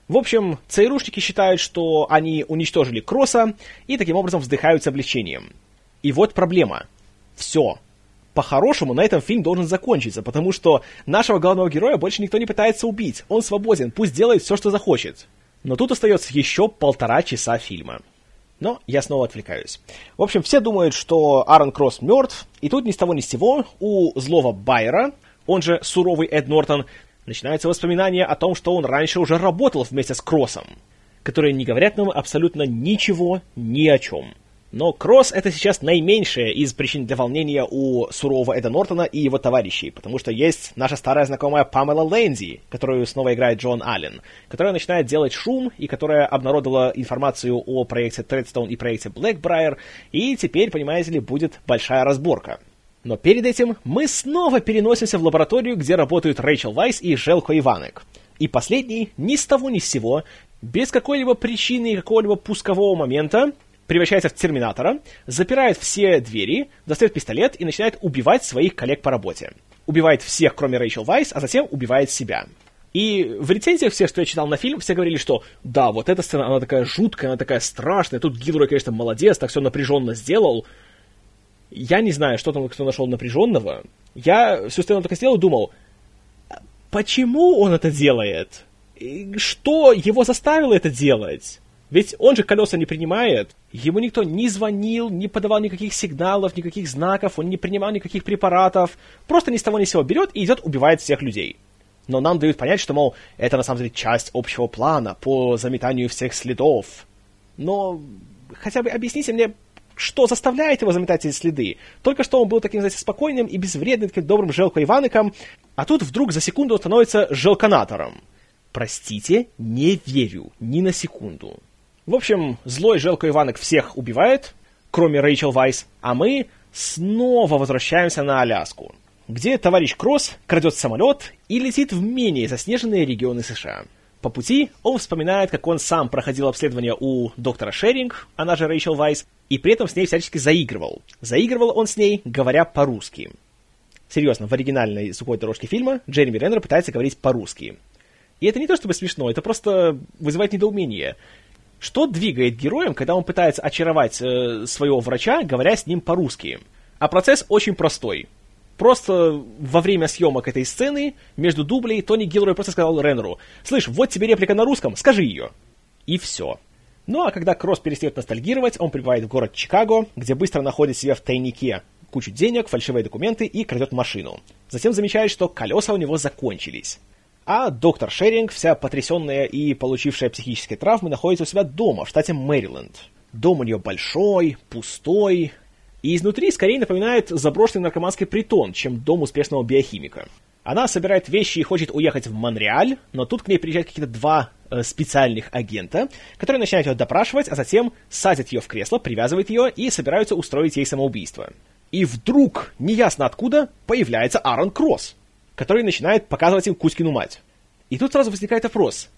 В общем, ЦРУшники считают, что они уничтожили Кросса и таким образом вздыхают с облегчением. И вот проблема. Все, по-хорошему на этом фильм должен закончиться, потому что нашего главного героя больше никто не пытается убить. Он свободен, пусть делает все, что захочет. Но тут остается еще полтора часа фильма. Но я снова отвлекаюсь. В общем, все думают, что Аарон Кросс мертв, и тут ни с того ни с сего у злого Байера, он же суровый Эд Нортон, начинаются воспоминания о том, что он раньше уже работал вместе с Кроссом, которые не говорят нам абсолютно ничего ни о чем. Но Кросс это сейчас наименьшая из причин для волнения у сурового Эда Нортона и его товарищей, потому что есть наша старая знакомая Памела Лэнди, которую снова играет Джон Аллен, которая начинает делать шум и которая обнародовала информацию о проекте Тредстоун и проекте Blackbriar, и теперь, понимаете ли, будет большая разборка. Но перед этим мы снова переносимся в лабораторию, где работают Рэйчел Вайс и Желко Иванек. И последний, ни с того ни с сего, без какой-либо причины и какого-либо пускового момента, превращается в терминатора, запирает все двери, достает пистолет и начинает убивать своих коллег по работе. Убивает всех, кроме Рэйчел Вайс, а затем убивает себя. И в рецензиях все, что я читал на фильм, все говорили, что да, вот эта сцена, она такая жуткая, она такая страшная, тут Гилрой, конечно, молодец, так все напряженно сделал. Я не знаю, что там кто нашел напряженного. Я всю сцену только сделал и думал, почему он это делает? Что его заставило это делать? Ведь он же колеса не принимает. Ему никто не звонил, не подавал никаких сигналов, никаких знаков, он не принимал никаких препаратов. Просто ни с того ни с сего берет и идет убивает всех людей. Но нам дают понять, что, мол, это на самом деле часть общего плана по заметанию всех следов. Но хотя бы объясните мне, что заставляет его заметать эти следы. Только что он был таким, знаете, спокойным и безвредным, таким добрым Желко Иваныком, а тут вдруг за секунду становится желконатором. Простите, не верю ни на секунду. В общем, злой Желко Иванок всех убивает, кроме Рэйчел Вайс, а мы снова возвращаемся на Аляску, где товарищ Кросс крадет самолет и летит в менее заснеженные регионы США. По пути он вспоминает, как он сам проходил обследование у доктора Шеринг, она же Рэйчел Вайс, и при этом с ней всячески заигрывал. Заигрывал он с ней, говоря по-русски. Серьезно, в оригинальной звуковой дорожке фильма Джереми Реннер пытается говорить по-русски. И это не то чтобы смешно, это просто вызывает недоумение. Что двигает героем, когда он пытается очаровать э, своего врача, говоря с ним по-русски? А процесс очень простой. Просто во время съемок этой сцены между дублей Тони Гилрой просто сказал Реннеру, «Слышь, вот тебе реплика на русском, скажи ее». И все. Ну а когда Кросс перестает ностальгировать, он прибывает в город Чикаго, где быстро находит себе в тайнике кучу денег, фальшивые документы и крадет машину. Затем замечает, что колеса у него закончились. А доктор Шеринг, вся потрясенная и получившая психические травмы, находится у себя дома, в штате Мэриленд. Дом у нее большой, пустой, и изнутри скорее напоминает заброшенный наркоманский притон, чем дом успешного биохимика. Она собирает вещи и хочет уехать в Монреаль, но тут к ней приезжают какие-то два э, специальных агента, которые начинают ее допрашивать, а затем садят ее в кресло, привязывают ее и собираются устроить ей самоубийство. И вдруг, неясно откуда, появляется Аарон Кросс, который начинает показывать им Кузькину мать. И тут сразу возникает вопрос,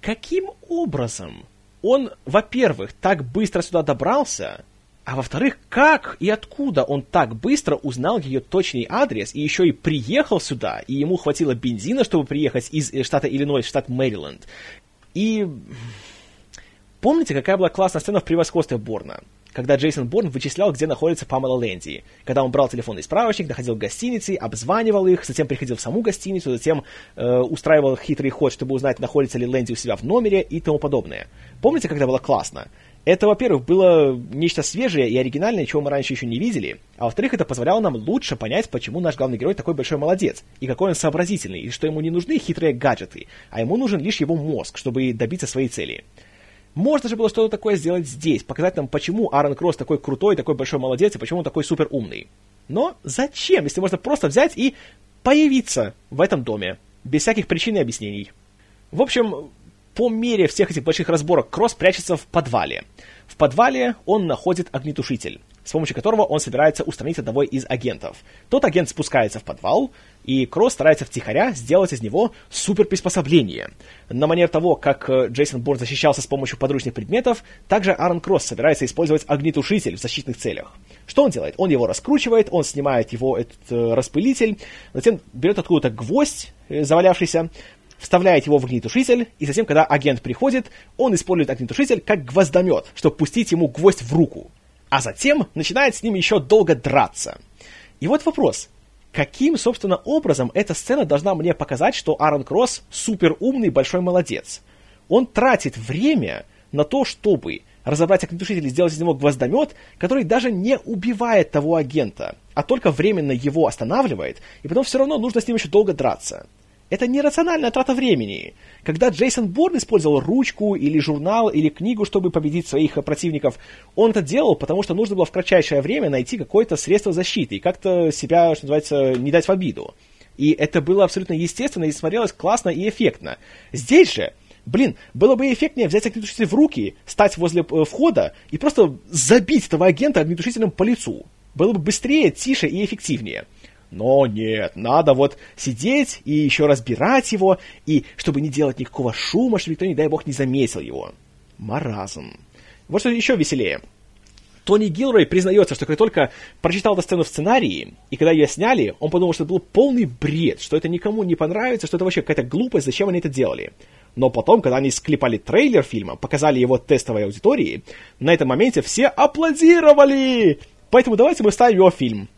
каким образом он, во-первых, так быстро сюда добрался, а во-вторых, как и откуда он так быстро узнал ее точный адрес и еще и приехал сюда, и ему хватило бензина, чтобы приехать из э, штата Иллинойс в штат Мэриленд. И помните, какая была классная сцена в превосходстве Борна? Когда Джейсон Борн вычислял, где находится Памела Лэнди. Когда он брал телефонный справочник, доходил к гостинице, обзванивал их, затем приходил в саму гостиницу, затем э, устраивал хитрый ход, чтобы узнать, находится ли Лэнди у себя в номере и тому подобное. Помните, когда было классно? Это, во-первых, было нечто свежее и оригинальное, чего мы раньше еще не видели, а во-вторых, это позволяло нам лучше понять, почему наш главный герой такой большой молодец, и какой он сообразительный, и что ему не нужны хитрые гаджеты, а ему нужен лишь его мозг, чтобы добиться своей цели. Можно же было что-то такое сделать здесь, показать нам, почему Аарон Кросс такой крутой, такой большой молодец, и почему он такой супер умный. Но зачем, если можно просто взять и появиться в этом доме, без всяких причин и объяснений? В общем, по мере всех этих больших разборок Кросс прячется в подвале. В подвале он находит огнетушитель, с помощью которого он собирается устранить одного из агентов. Тот агент спускается в подвал, и Кросс старается втихаря сделать из него суперприспособление. На манер того, как э, Джейсон Борн защищался с помощью подручных предметов, также Аарон Кросс собирается использовать огнетушитель в защитных целях. Что он делает? Он его раскручивает, он снимает его этот э, распылитель, затем берет откуда-то гвоздь, э, завалявшийся, вставляет его в огнетушитель, и затем, когда агент приходит, он использует огнетушитель как гвоздомет, чтобы пустить ему гвоздь в руку. А затем начинает с ним еще долго драться. И вот вопрос. Каким, собственно, образом эта сцена должна мне показать, что Аарон Кросс супер умный большой молодец? Он тратит время на то, чтобы разобрать огнетушитель и сделать из него гвоздомет, который даже не убивает того агента, а только временно его останавливает, и потом все равно нужно с ним еще долго драться. Это нерациональная трата времени. Когда Джейсон Борн использовал ручку или журнал или книгу, чтобы победить своих противников, он это делал, потому что нужно было в кратчайшее время найти какое-то средство защиты и как-то себя, что называется, не дать в обиду. И это было абсолютно естественно и смотрелось классно и эффектно. Здесь же Блин, было бы эффектнее взять огнетушитель в руки, стать возле э, входа и просто забить этого агента огнетушителем по лицу. Было бы быстрее, тише и эффективнее. Но нет, надо вот сидеть и еще разбирать его, и чтобы не делать никакого шума, чтобы никто, не дай бог, не заметил его. Маразм. Вот что еще веселее. Тони Гилрой признается, что как только прочитал эту сцену в сценарии, и когда ее сняли, он подумал, что это был полный бред, что это никому не понравится, что это вообще какая-то глупость, зачем они это делали. Но потом, когда они склепали трейлер фильма, показали его тестовой аудитории, на этом моменте все аплодировали! Поэтому давайте мы ставим его фильм.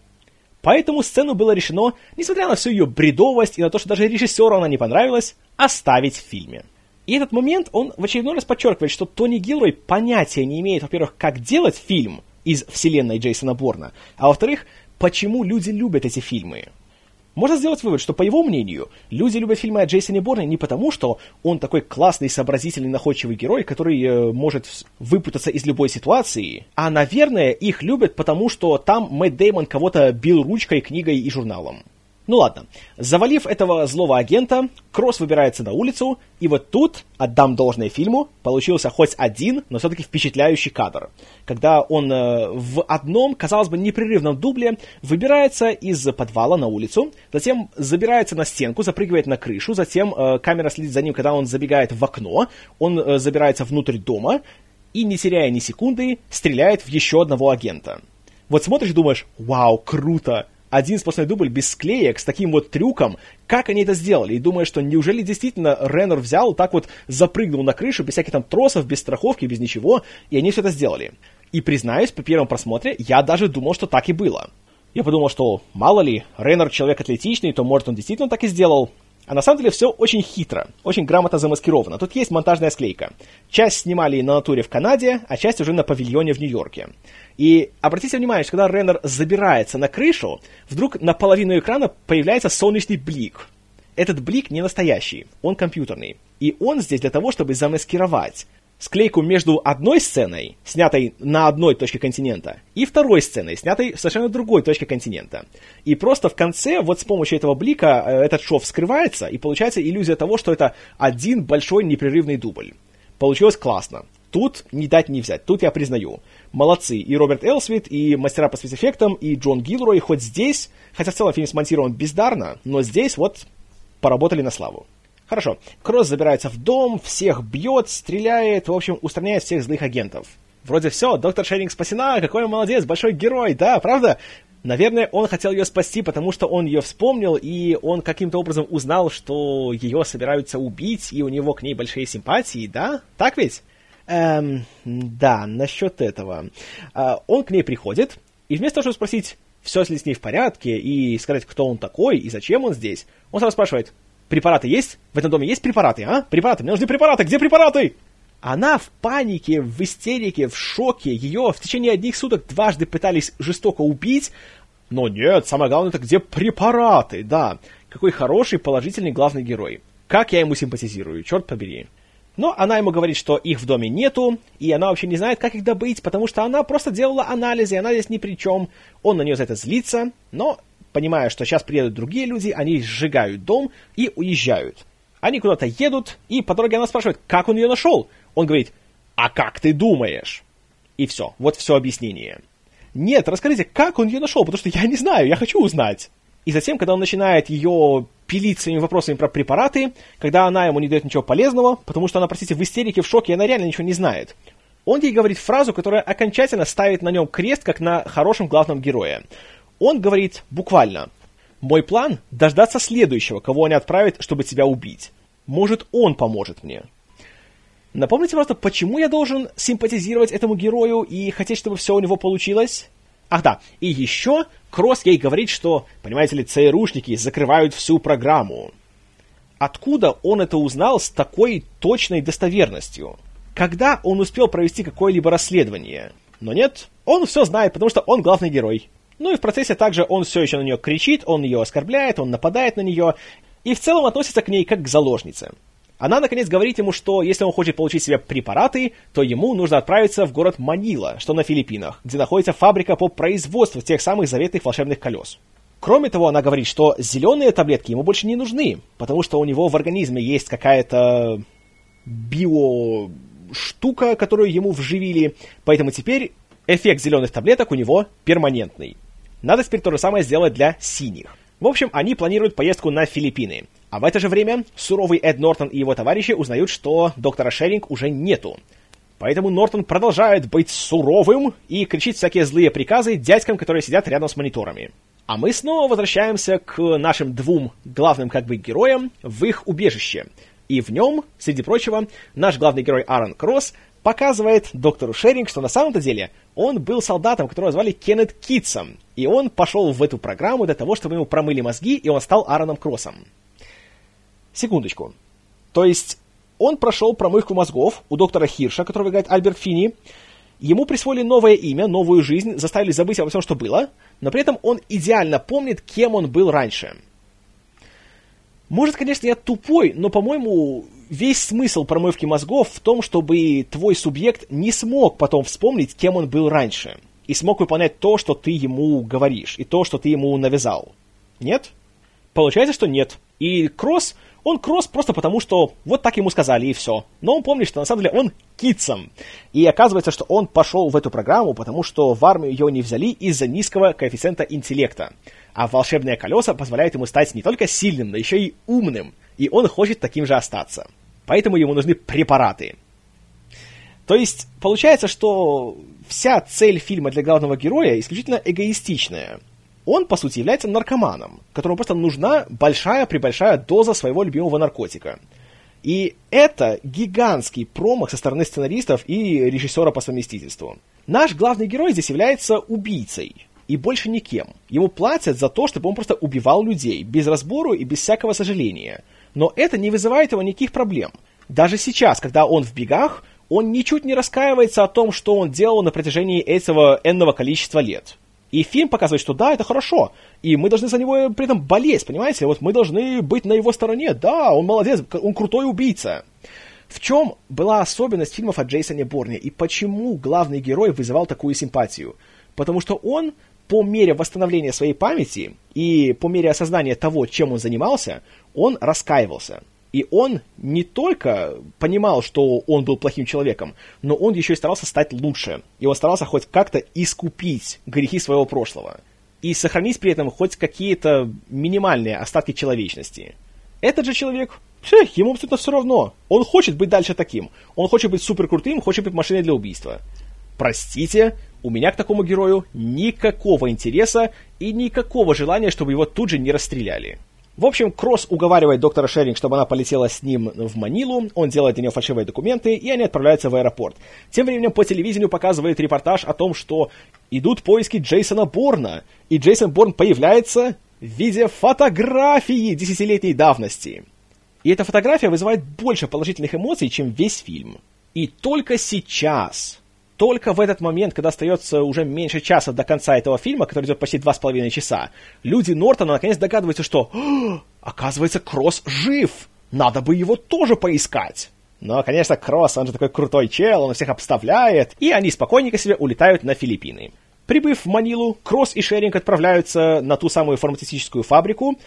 Поэтому сцену было решено, несмотря на всю ее бредовость и на то, что даже режиссеру она не понравилась, оставить в фильме. И этот момент, он в очередной раз подчеркивает, что Тони Гилрой понятия не имеет, во-первых, как делать фильм из вселенной Джейсона Борна, а во-вторых, почему люди любят эти фильмы. Можно сделать вывод, что, по его мнению, люди любят фильмы о Джейсоне Борне не потому, что он такой классный, сообразительный, находчивый герой, который э, может выпутаться из любой ситуации, а, наверное, их любят потому, что там Мэтт Деймон кого-то бил ручкой, книгой и журналом. Ну ладно, завалив этого злого агента, Кросс выбирается на улицу, и вот тут, отдам должное фильму, получился хоть один, но все-таки впечатляющий кадр. Когда он э, в одном, казалось бы, непрерывном дубле выбирается из подвала на улицу, затем забирается на стенку, запрыгивает на крышу, затем э, камера следит за ним, когда он забегает в окно, он э, забирается внутрь дома и, не теряя ни секунды, стреляет в еще одного агента. Вот смотришь и думаешь, вау, круто, один сплошной дубль без склеек, с таким вот трюком. Как они это сделали? И думаю, что неужели действительно Реннер взял, так вот запрыгнул на крышу, без всяких там тросов, без страховки, без ничего, и они все это сделали. И признаюсь, по первому просмотре я даже думал, что так и было. Я подумал, что мало ли, Реннер человек атлетичный, то может он действительно так и сделал. А на самом деле все очень хитро, очень грамотно замаскировано. Тут есть монтажная склейка. Часть снимали на натуре в Канаде, а часть уже на павильоне в Нью-Йорке. И обратите внимание, что когда Реннер забирается на крышу, вдруг на половину экрана появляется солнечный блик. Этот блик не настоящий, он компьютерный. И он здесь для того, чтобы замаскировать склейку между одной сценой, снятой на одной точке континента, и второй сценой, снятой в совершенно другой точке континента. И просто в конце, вот с помощью этого блика, э, этот шов скрывается, и получается иллюзия того, что это один большой непрерывный дубль. Получилось классно. Тут не дать не взять, тут я признаю. Молодцы, и Роберт Элсвит, и мастера по спецэффектам, и Джон Гилрой, хоть здесь, хотя в целом фильм смонтирован бездарно, но здесь вот поработали на славу. Хорошо, Кросс забирается в дом, всех бьет, стреляет, в общем, устраняет всех злых агентов. Вроде все, доктор Шеринг спасена, какой он молодец, большой герой, да, правда? Наверное, он хотел ее спасти, потому что он ее вспомнил, и он каким-то образом узнал, что ее собираются убить, и у него к ней большие симпатии, да? Так ведь? Эм, да, насчет этого. Э, он к ней приходит, и вместо того, чтобы спросить, все ли с ней в порядке, и сказать, кто он такой, и зачем он здесь, он сразу спрашивает, препараты есть? В этом доме есть препараты, а? Препараты, мне нужны препараты, где препараты? Она в панике, в истерике, в шоке. Ее в течение одних суток дважды пытались жестоко убить. Но нет, самое главное, это где препараты, да. Какой хороший, положительный главный герой. Как я ему симпатизирую, черт побери. Но она ему говорит, что их в доме нету, и она вообще не знает, как их добыть, потому что она просто делала анализы, она здесь ни при чем. Он на нее за это злится, но, понимая, что сейчас приедут другие люди, они сжигают дом и уезжают. Они куда-то едут, и по дороге она спрашивает, как он ее нашел. Он говорит, а как ты думаешь? И все, вот все объяснение. Нет, расскажите, как он ее нашел, потому что я не знаю, я хочу узнать. И затем, когда он начинает ее пилить своими вопросами про препараты, когда она ему не дает ничего полезного, потому что она, простите, в истерике, в шоке, и она реально ничего не знает. Он ей говорит фразу, которая окончательно ставит на нем крест, как на хорошем главном герое. Он говорит буквально, «Мой план — дождаться следующего, кого они отправят, чтобы тебя убить. Может, он поможет мне». Напомните, просто, почему я должен симпатизировать этому герою и хотеть, чтобы все у него получилось? Ах да, и еще Кросс ей говорит, что, понимаете ли, ЦРУшники закрывают всю программу. Откуда он это узнал с такой точной достоверностью? Когда он успел провести какое-либо расследование? Но нет, он все знает, потому что он главный герой. Ну и в процессе также он все еще на нее кричит, он ее оскорбляет, он нападает на нее, и в целом относится к ней как к заложнице. Она, наконец, говорит ему, что если он хочет получить себе препараты, то ему нужно отправиться в город Манила, что на Филиппинах, где находится фабрика по производству тех самых заветных волшебных колес. Кроме того, она говорит, что зеленые таблетки ему больше не нужны, потому что у него в организме есть какая-то био штука, которую ему вживили, поэтому теперь эффект зеленых таблеток у него перманентный. Надо теперь то же самое сделать для синих. В общем, они планируют поездку на Филиппины. А в это же время суровый Эд Нортон и его товарищи узнают, что доктора Шеринг уже нету. Поэтому Нортон продолжает быть суровым и кричит всякие злые приказы дядькам, которые сидят рядом с мониторами. А мы снова возвращаемся к нашим двум главным как бы героям в их убежище. И в нем, среди прочего, наш главный герой Аарон Кросс показывает доктору Шеринг, что на самом-то деле он был солдатом, которого звали Кеннет Китсом. И он пошел в эту программу для того, чтобы ему промыли мозги, и он стал Аароном Кроссом. Секундочку. То есть он прошел промывку мозгов у доктора Хирша, которого играет Альберт Фини. Ему присвоили новое имя, новую жизнь, заставили забыть обо всем, что было, но при этом он идеально помнит, кем он был раньше. Может, конечно, я тупой, но, по-моему, весь смысл промывки мозгов в том, чтобы твой субъект не смог потом вспомнить, кем он был раньше, и смог выполнять то, что ты ему говоришь, и то, что ты ему навязал. Нет? Получается, что нет. И Кросс он кросс просто потому, что вот так ему сказали, и все. Но он помнит, что на самом деле он китсом. И оказывается, что он пошел в эту программу, потому что в армию его не взяли из-за низкого коэффициента интеллекта. А волшебные колеса позволяют ему стать не только сильным, но еще и умным. И он хочет таким же остаться. Поэтому ему нужны препараты. То есть, получается, что вся цель фильма для главного героя исключительно эгоистичная – он, по сути, является наркоманом, которому просто нужна большая-пребольшая доза своего любимого наркотика. И это гигантский промах со стороны сценаристов и режиссера по совместительству. Наш главный герой здесь является убийцей. И больше никем. Ему платят за то, чтобы он просто убивал людей, без разбору и без всякого сожаления. Но это не вызывает его никаких проблем. Даже сейчас, когда он в бегах, он ничуть не раскаивается о том, что он делал на протяжении этого энного количества лет. И фильм показывает, что да, это хорошо, и мы должны за него при этом болеть, понимаете? Вот мы должны быть на его стороне, да, он молодец, он крутой убийца. В чем была особенность фильмов о Джейсоне Борне и почему главный герой вызывал такую симпатию? Потому что он по мере восстановления своей памяти и по мере осознания того, чем он занимался, он раскаивался. И он не только понимал, что он был плохим человеком, но он еще и старался стать лучше. И он старался хоть как-то искупить грехи своего прошлого. И сохранить при этом хоть какие-то минимальные остатки человечности. Этот же человек, все, ему абсолютно все равно. Он хочет быть дальше таким. Он хочет быть супер крутым, хочет быть машиной для убийства. Простите, у меня к такому герою никакого интереса и никакого желания, чтобы его тут же не расстреляли. В общем, Кросс уговаривает доктора Шеринг, чтобы она полетела с ним в Манилу, он делает для нее фальшивые документы, и они отправляются в аэропорт. Тем временем по телевидению показывает репортаж о том, что идут поиски Джейсона Борна, и Джейсон Борн появляется в виде фотографии десятилетней давности. И эта фотография вызывает больше положительных эмоций, чем весь фильм. И только сейчас, только в этот момент, когда остается уже меньше часа до конца этого фильма, который идет почти два с половиной часа, люди Нортона наконец догадываются, что оказывается, Кросс жив! Надо бы его тоже поискать! Но, конечно, Кросс, он же такой крутой чел, он всех обставляет, и они спокойненько себе улетают на Филиппины. Прибыв в Манилу, Кросс и Шеринг отправляются на ту самую фармацевтическую фабрику,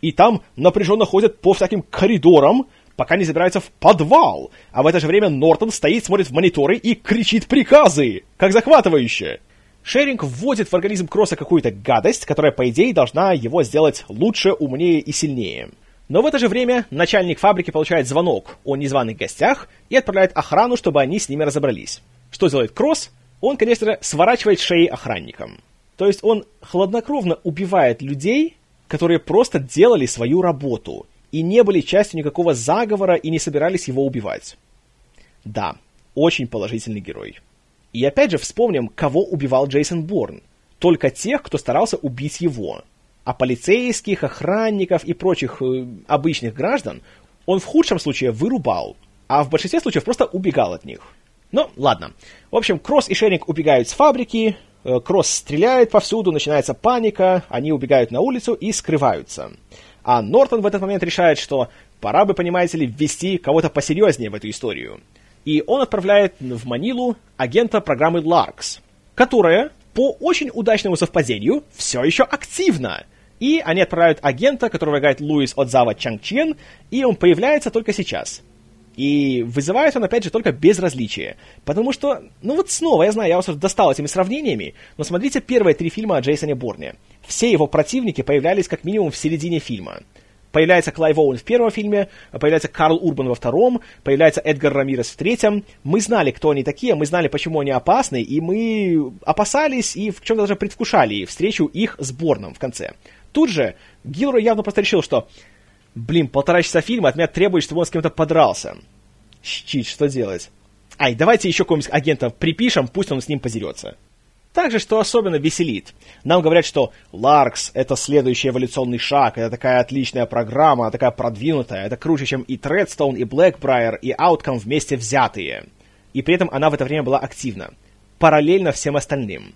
и там напряженно ходят по всяким коридорам, пока не забираются в подвал. А в это же время Нортон стоит, смотрит в мониторы и кричит приказы, как захватывающе. Шеринг вводит в организм Кросса какую-то гадость, которая, по идее, должна его сделать лучше, умнее и сильнее. Но в это же время начальник фабрики получает звонок о незваных гостях и отправляет охрану, чтобы они с ними разобрались. Что делает Кросс? Он, конечно же, сворачивает шеи охранникам. То есть он хладнокровно убивает людей, которые просто делали свою работу и не были частью никакого заговора и не собирались его убивать. Да, очень положительный герой. И опять же вспомним, кого убивал Джейсон Борн. Только тех, кто старался убить его. А полицейских, охранников и прочих э, обычных граждан он в худшем случае вырубал, а в большинстве случаев просто убегал от них. Ну, ладно. В общем, Кросс и Шеринг убегают с фабрики, э, Кросс стреляет повсюду, начинается паника, они убегают на улицу и скрываются. А Нортон в этот момент решает, что пора бы, понимаете ли, ввести кого-то посерьезнее в эту историю. И он отправляет в Манилу агента программы Larks, которая, по очень удачному совпадению, все еще активна. И они отправляют агента, которого играет Луис Отзава Чанг Чен, и он появляется только сейчас. И вызывает он, опять же, только безразличие. Потому что, ну вот снова, я знаю, я вас уже достал этими сравнениями, но смотрите первые три фильма о Джейсоне Борне. Все его противники появлялись как минимум в середине фильма. Появляется Клайв Оуэн в первом фильме, появляется Карл Урбан во втором, появляется Эдгар Рамирес в третьем. Мы знали, кто они такие, мы знали, почему они опасны, и мы опасались и в чем-то даже предвкушали встречу их с Борном в конце. Тут же Гилрой явно просто решил, что Блин, полтора часа фильма от меня требует, чтобы он с кем-то подрался. Щит, что делать? Ай, давайте еще какого-нибудь агента припишем, пусть он с ним позерется. Также, что особенно веселит. Нам говорят, что Ларкс — это следующий эволюционный шаг, это такая отличная программа, такая продвинутая, это круче, чем и Тредстоун, и Блэкбрайер, и Аутком вместе взятые. И при этом она в это время была активна. Параллельно всем остальным.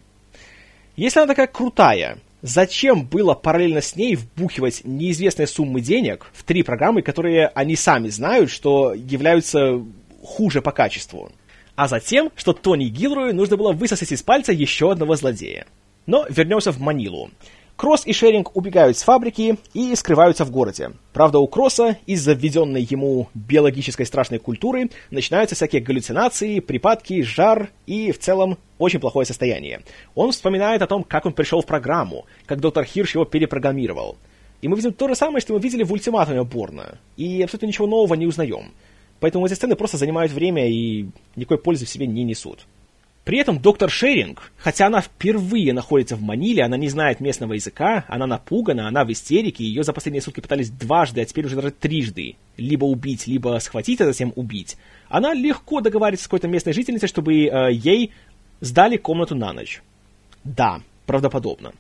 Если она такая крутая, зачем было параллельно с ней вбухивать неизвестные суммы денег в три программы, которые они сами знают, что являются хуже по качеству. А затем, что Тони Гилрою нужно было высосать из пальца еще одного злодея. Но вернемся в Манилу. Кросс и Шеринг убегают с фабрики и скрываются в городе. Правда, у Кросса из-за введенной ему биологической страшной культуры начинаются всякие галлюцинации, припадки, жар и в целом очень плохое состояние. Он вспоминает о том, как он пришел в программу, как доктор Хирш его перепрограммировал. И мы видим то же самое, что мы видели в ультиматуме Борна. И абсолютно ничего нового не узнаем. Поэтому эти сцены просто занимают время и никакой пользы в себе не несут. При этом доктор Шеринг, хотя она впервые находится в Маниле, она не знает местного языка, она напугана, она в истерике, ее за последние сутки пытались дважды, а теперь уже даже трижды либо убить, либо схватить, а затем убить. Она легко договаривается с какой-то местной жительницей, чтобы э, ей сдали комнату на ночь. Да, правдоподобно.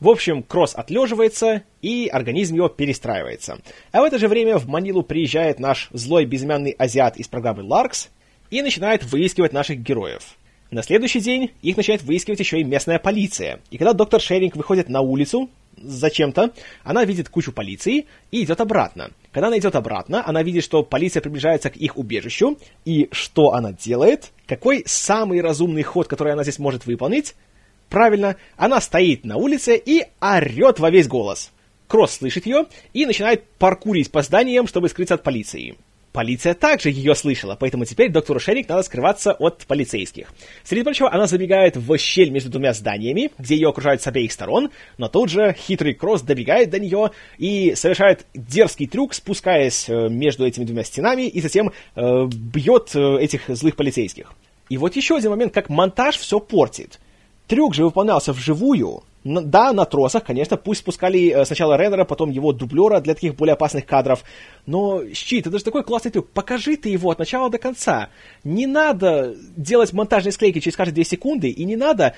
В общем, Кросс отлеживается, и организм его перестраивается. А в это же время в Манилу приезжает наш злой безымянный азиат из программы Ларкс и начинает выискивать наших героев. На следующий день их начинает выискивать еще и местная полиция. И когда доктор Шеринг выходит на улицу, зачем-то, она видит кучу полиции и идет обратно. Когда она идет обратно, она видит, что полиция приближается к их убежищу, и что она делает? Какой самый разумный ход, который она здесь может выполнить? Правильно, она стоит на улице и орет во весь голос. Кросс слышит ее и начинает паркурить по зданиям, чтобы скрыться от полиции. Полиция также ее слышала, поэтому теперь доктору Шерик надо скрываться от полицейских. Среди прочего, она забегает в щель между двумя зданиями, где ее окружают с обеих сторон, но тут же хитрый Кросс добегает до нее и совершает дерзкий трюк, спускаясь э, между этими двумя стенами и затем э, бьет э, этих злых полицейских. И вот еще один момент, как монтаж все портит. Трюк же выполнялся вживую, да, на тросах, конечно, пусть спускали э, сначала Реннера, потом его дублера для таких более опасных кадров, но, Щит, это же такой классный трюк, покажи ты его от начала до конца. Не надо делать монтажные склейки через каждые 2 секунды, и не надо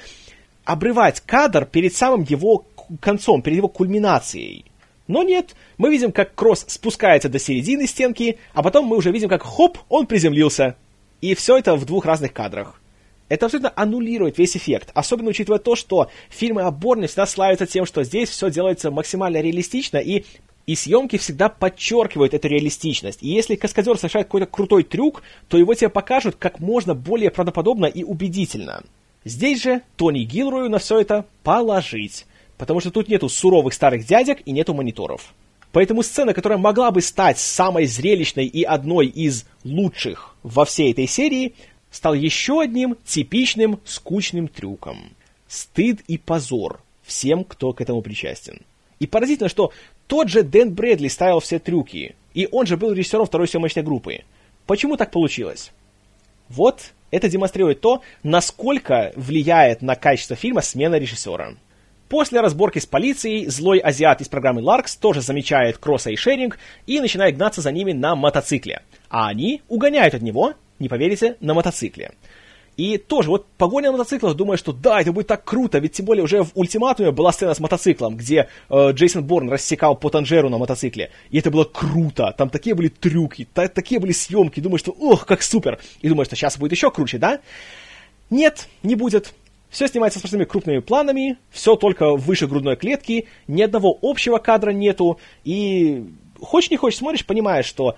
обрывать кадр перед самым его концом, перед его кульминацией. Но нет, мы видим, как Кросс спускается до середины стенки, а потом мы уже видим, как хоп, он приземлился. И все это в двух разных кадрах. Это абсолютно аннулирует весь эффект, особенно учитывая то, что фильмы о Борне всегда славятся тем, что здесь все делается максимально реалистично, и, и съемки всегда подчеркивают эту реалистичность. И если каскадер совершает какой-то крутой трюк, то его тебе покажут как можно более правдоподобно и убедительно. Здесь же Тони Гилрою на все это положить, потому что тут нету суровых старых дядек и нету мониторов. Поэтому сцена, которая могла бы стать самой зрелищной и одной из лучших во всей этой серии, стал еще одним типичным скучным трюком. Стыд и позор всем, кто к этому причастен. И поразительно, что тот же Дэн Брэдли ставил все трюки, и он же был режиссером второй съемочной группы. Почему так получилось? Вот это демонстрирует то, насколько влияет на качество фильма смена режиссера. После разборки с полицией, злой азиат из программы Ларкс тоже замечает Кросса и Шеринг и начинает гнаться за ними на мотоцикле. А они угоняют от него не поверите, на мотоцикле. И тоже, вот погоня на мотоциклах, думаю, что да, это будет так круто, ведь тем более уже в ультиматуме была сцена с мотоциклом, где э, Джейсон Борн рассекал по Танжеру на мотоцикле, и это было круто, там такие были трюки, та- такие были съемки, думаю, что ох, как супер, и думаю, что сейчас будет еще круче, да? Нет, не будет. Все снимается с простыми крупными планами, все только выше грудной клетки, ни одного общего кадра нету, и хочешь не хочешь смотришь, понимаешь, что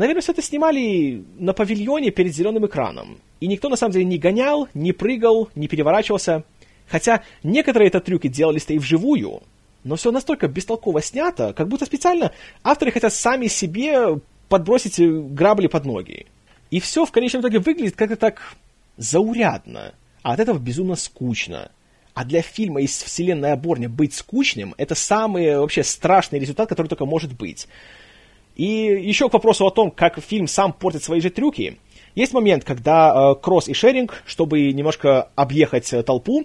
Наверное, все это снимали на павильоне перед зеленым экраном. И никто на самом деле не гонял, не прыгал, не переворачивался. Хотя некоторые это трюки делались-то и вживую. Но все настолько бестолково снято, как будто специально авторы хотят сами себе подбросить грабли под ноги. И все в конечном итоге выглядит как-то так заурядно. А от этого безумно скучно. А для фильма из вселенной Оборня быть скучным – это самый вообще страшный результат, который только может быть. И еще к вопросу о том, как фильм сам портит свои же трюки. Есть момент, когда э, Кросс и Шеринг, чтобы немножко объехать э, толпу,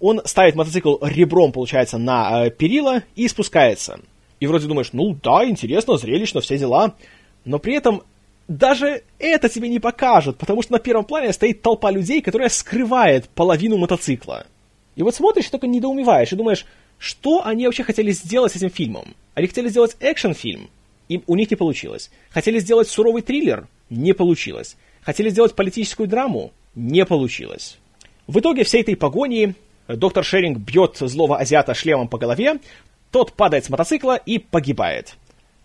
он ставит мотоцикл ребром, получается, на э, перила и спускается. И вроде думаешь, ну да, интересно, зрелищно, все дела. Но при этом даже это тебе не покажут, потому что на первом плане стоит толпа людей, которая скрывает половину мотоцикла. И вот смотришь, только недоумеваешь и думаешь, что они вообще хотели сделать с этим фильмом? Они хотели сделать экшен-фильм? И у них не получилось. Хотели сделать суровый триллер? Не получилось. Хотели сделать политическую драму? Не получилось. В итоге всей этой погони доктор Шеринг бьет злого азиата шлемом по голове, тот падает с мотоцикла и погибает.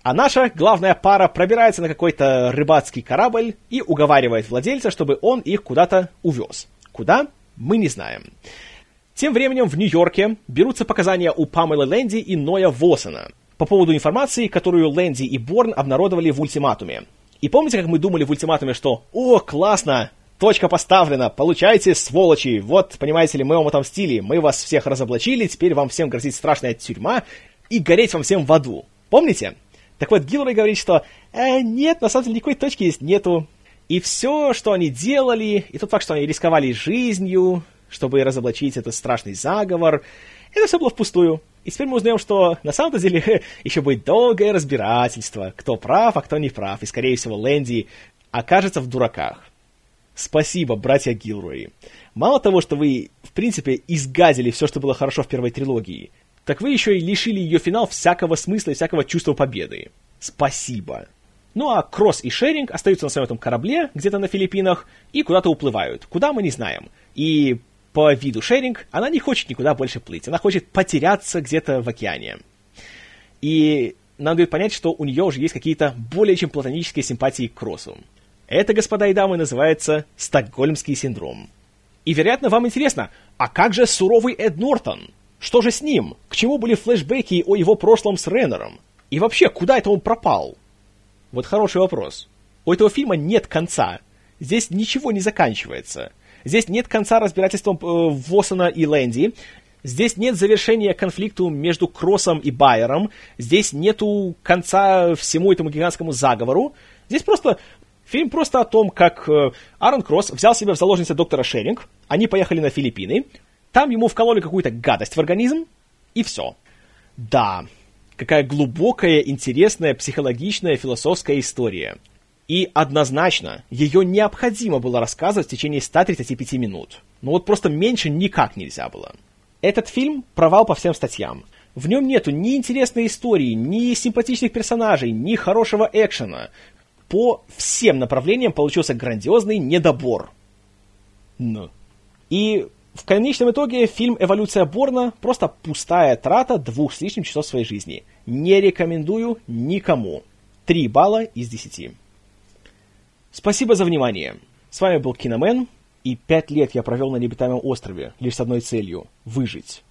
А наша главная пара пробирается на какой-то рыбацкий корабль и уговаривает владельца, чтобы он их куда-то увез. Куда? Мы не знаем. Тем временем в Нью-Йорке берутся показания у Памелы Лэнди и Ноя Восона по поводу информации, которую Лэнди и Борн обнародовали в ультиматуме. И помните, как мы думали в ультиматуме, что «О, классно! Точка поставлена! Получайте, сволочи! Вот, понимаете ли, мы вам отомстили, мы вас всех разоблачили, теперь вам всем грозит страшная тюрьма и гореть вам всем в аду!» Помните? Так вот, Гилрой говорит, что э, нет, на самом деле никакой точки здесь нету. И все, что они делали, и тот факт, что они рисковали жизнью, чтобы разоблачить этот страшный заговор, это все было впустую. И теперь мы узнаем, что на самом деле еще будет долгое разбирательство, кто прав, а кто не прав. И, скорее всего, Лэнди окажется в дураках. Спасибо, братья Гилрои. Мало того, что вы, в принципе, изгадили все, что было хорошо в первой трилогии, так вы еще и лишили ее финал всякого смысла и всякого чувства победы. Спасибо. Ну а Кросс и Шеринг остаются на своем этом корабле, где-то на Филиппинах, и куда-то уплывают. Куда мы не знаем. И по виду шеринг, она не хочет никуда больше плыть. Она хочет потеряться где-то в океане. И нам дают понять, что у нее уже есть какие-то более чем платонические симпатии к Кроссу. Это, господа и дамы, называется стокгольмский синдром. И, вероятно, вам интересно, а как же суровый Эд Нортон? Что же с ним? К чему были флешбеки о его прошлом с Реннером? И вообще, куда это он пропал? Вот хороший вопрос. У этого фильма нет конца. Здесь ничего не заканчивается. Здесь нет конца разбирательством э, Воссона и Лэнди. Здесь нет завершения конфликту между Кроссом и Байером. Здесь нету конца всему этому гигантскому заговору. Здесь просто фильм просто о том, как э, Аарон Кросс взял себе в заложницы доктора Шеринг. Они поехали на Филиппины. Там ему вкололи какую-то гадость в организм. И все. Да, какая глубокая, интересная, психологичная, философская история. И однозначно, ее необходимо было рассказывать в течение 135 минут. Ну вот просто меньше никак нельзя было. Этот фильм – провал по всем статьям. В нем нету ни интересной истории, ни симпатичных персонажей, ни хорошего экшена. По всем направлениям получился грандиозный недобор. Ну. И в конечном итоге фильм «Эволюция Борна» просто пустая трата двух с лишним часов своей жизни. Не рекомендую никому. Три балла из десяти. Спасибо за внимание. С вами был Киномен, и пять лет я провел на необитаемом острове лишь с одной целью — выжить.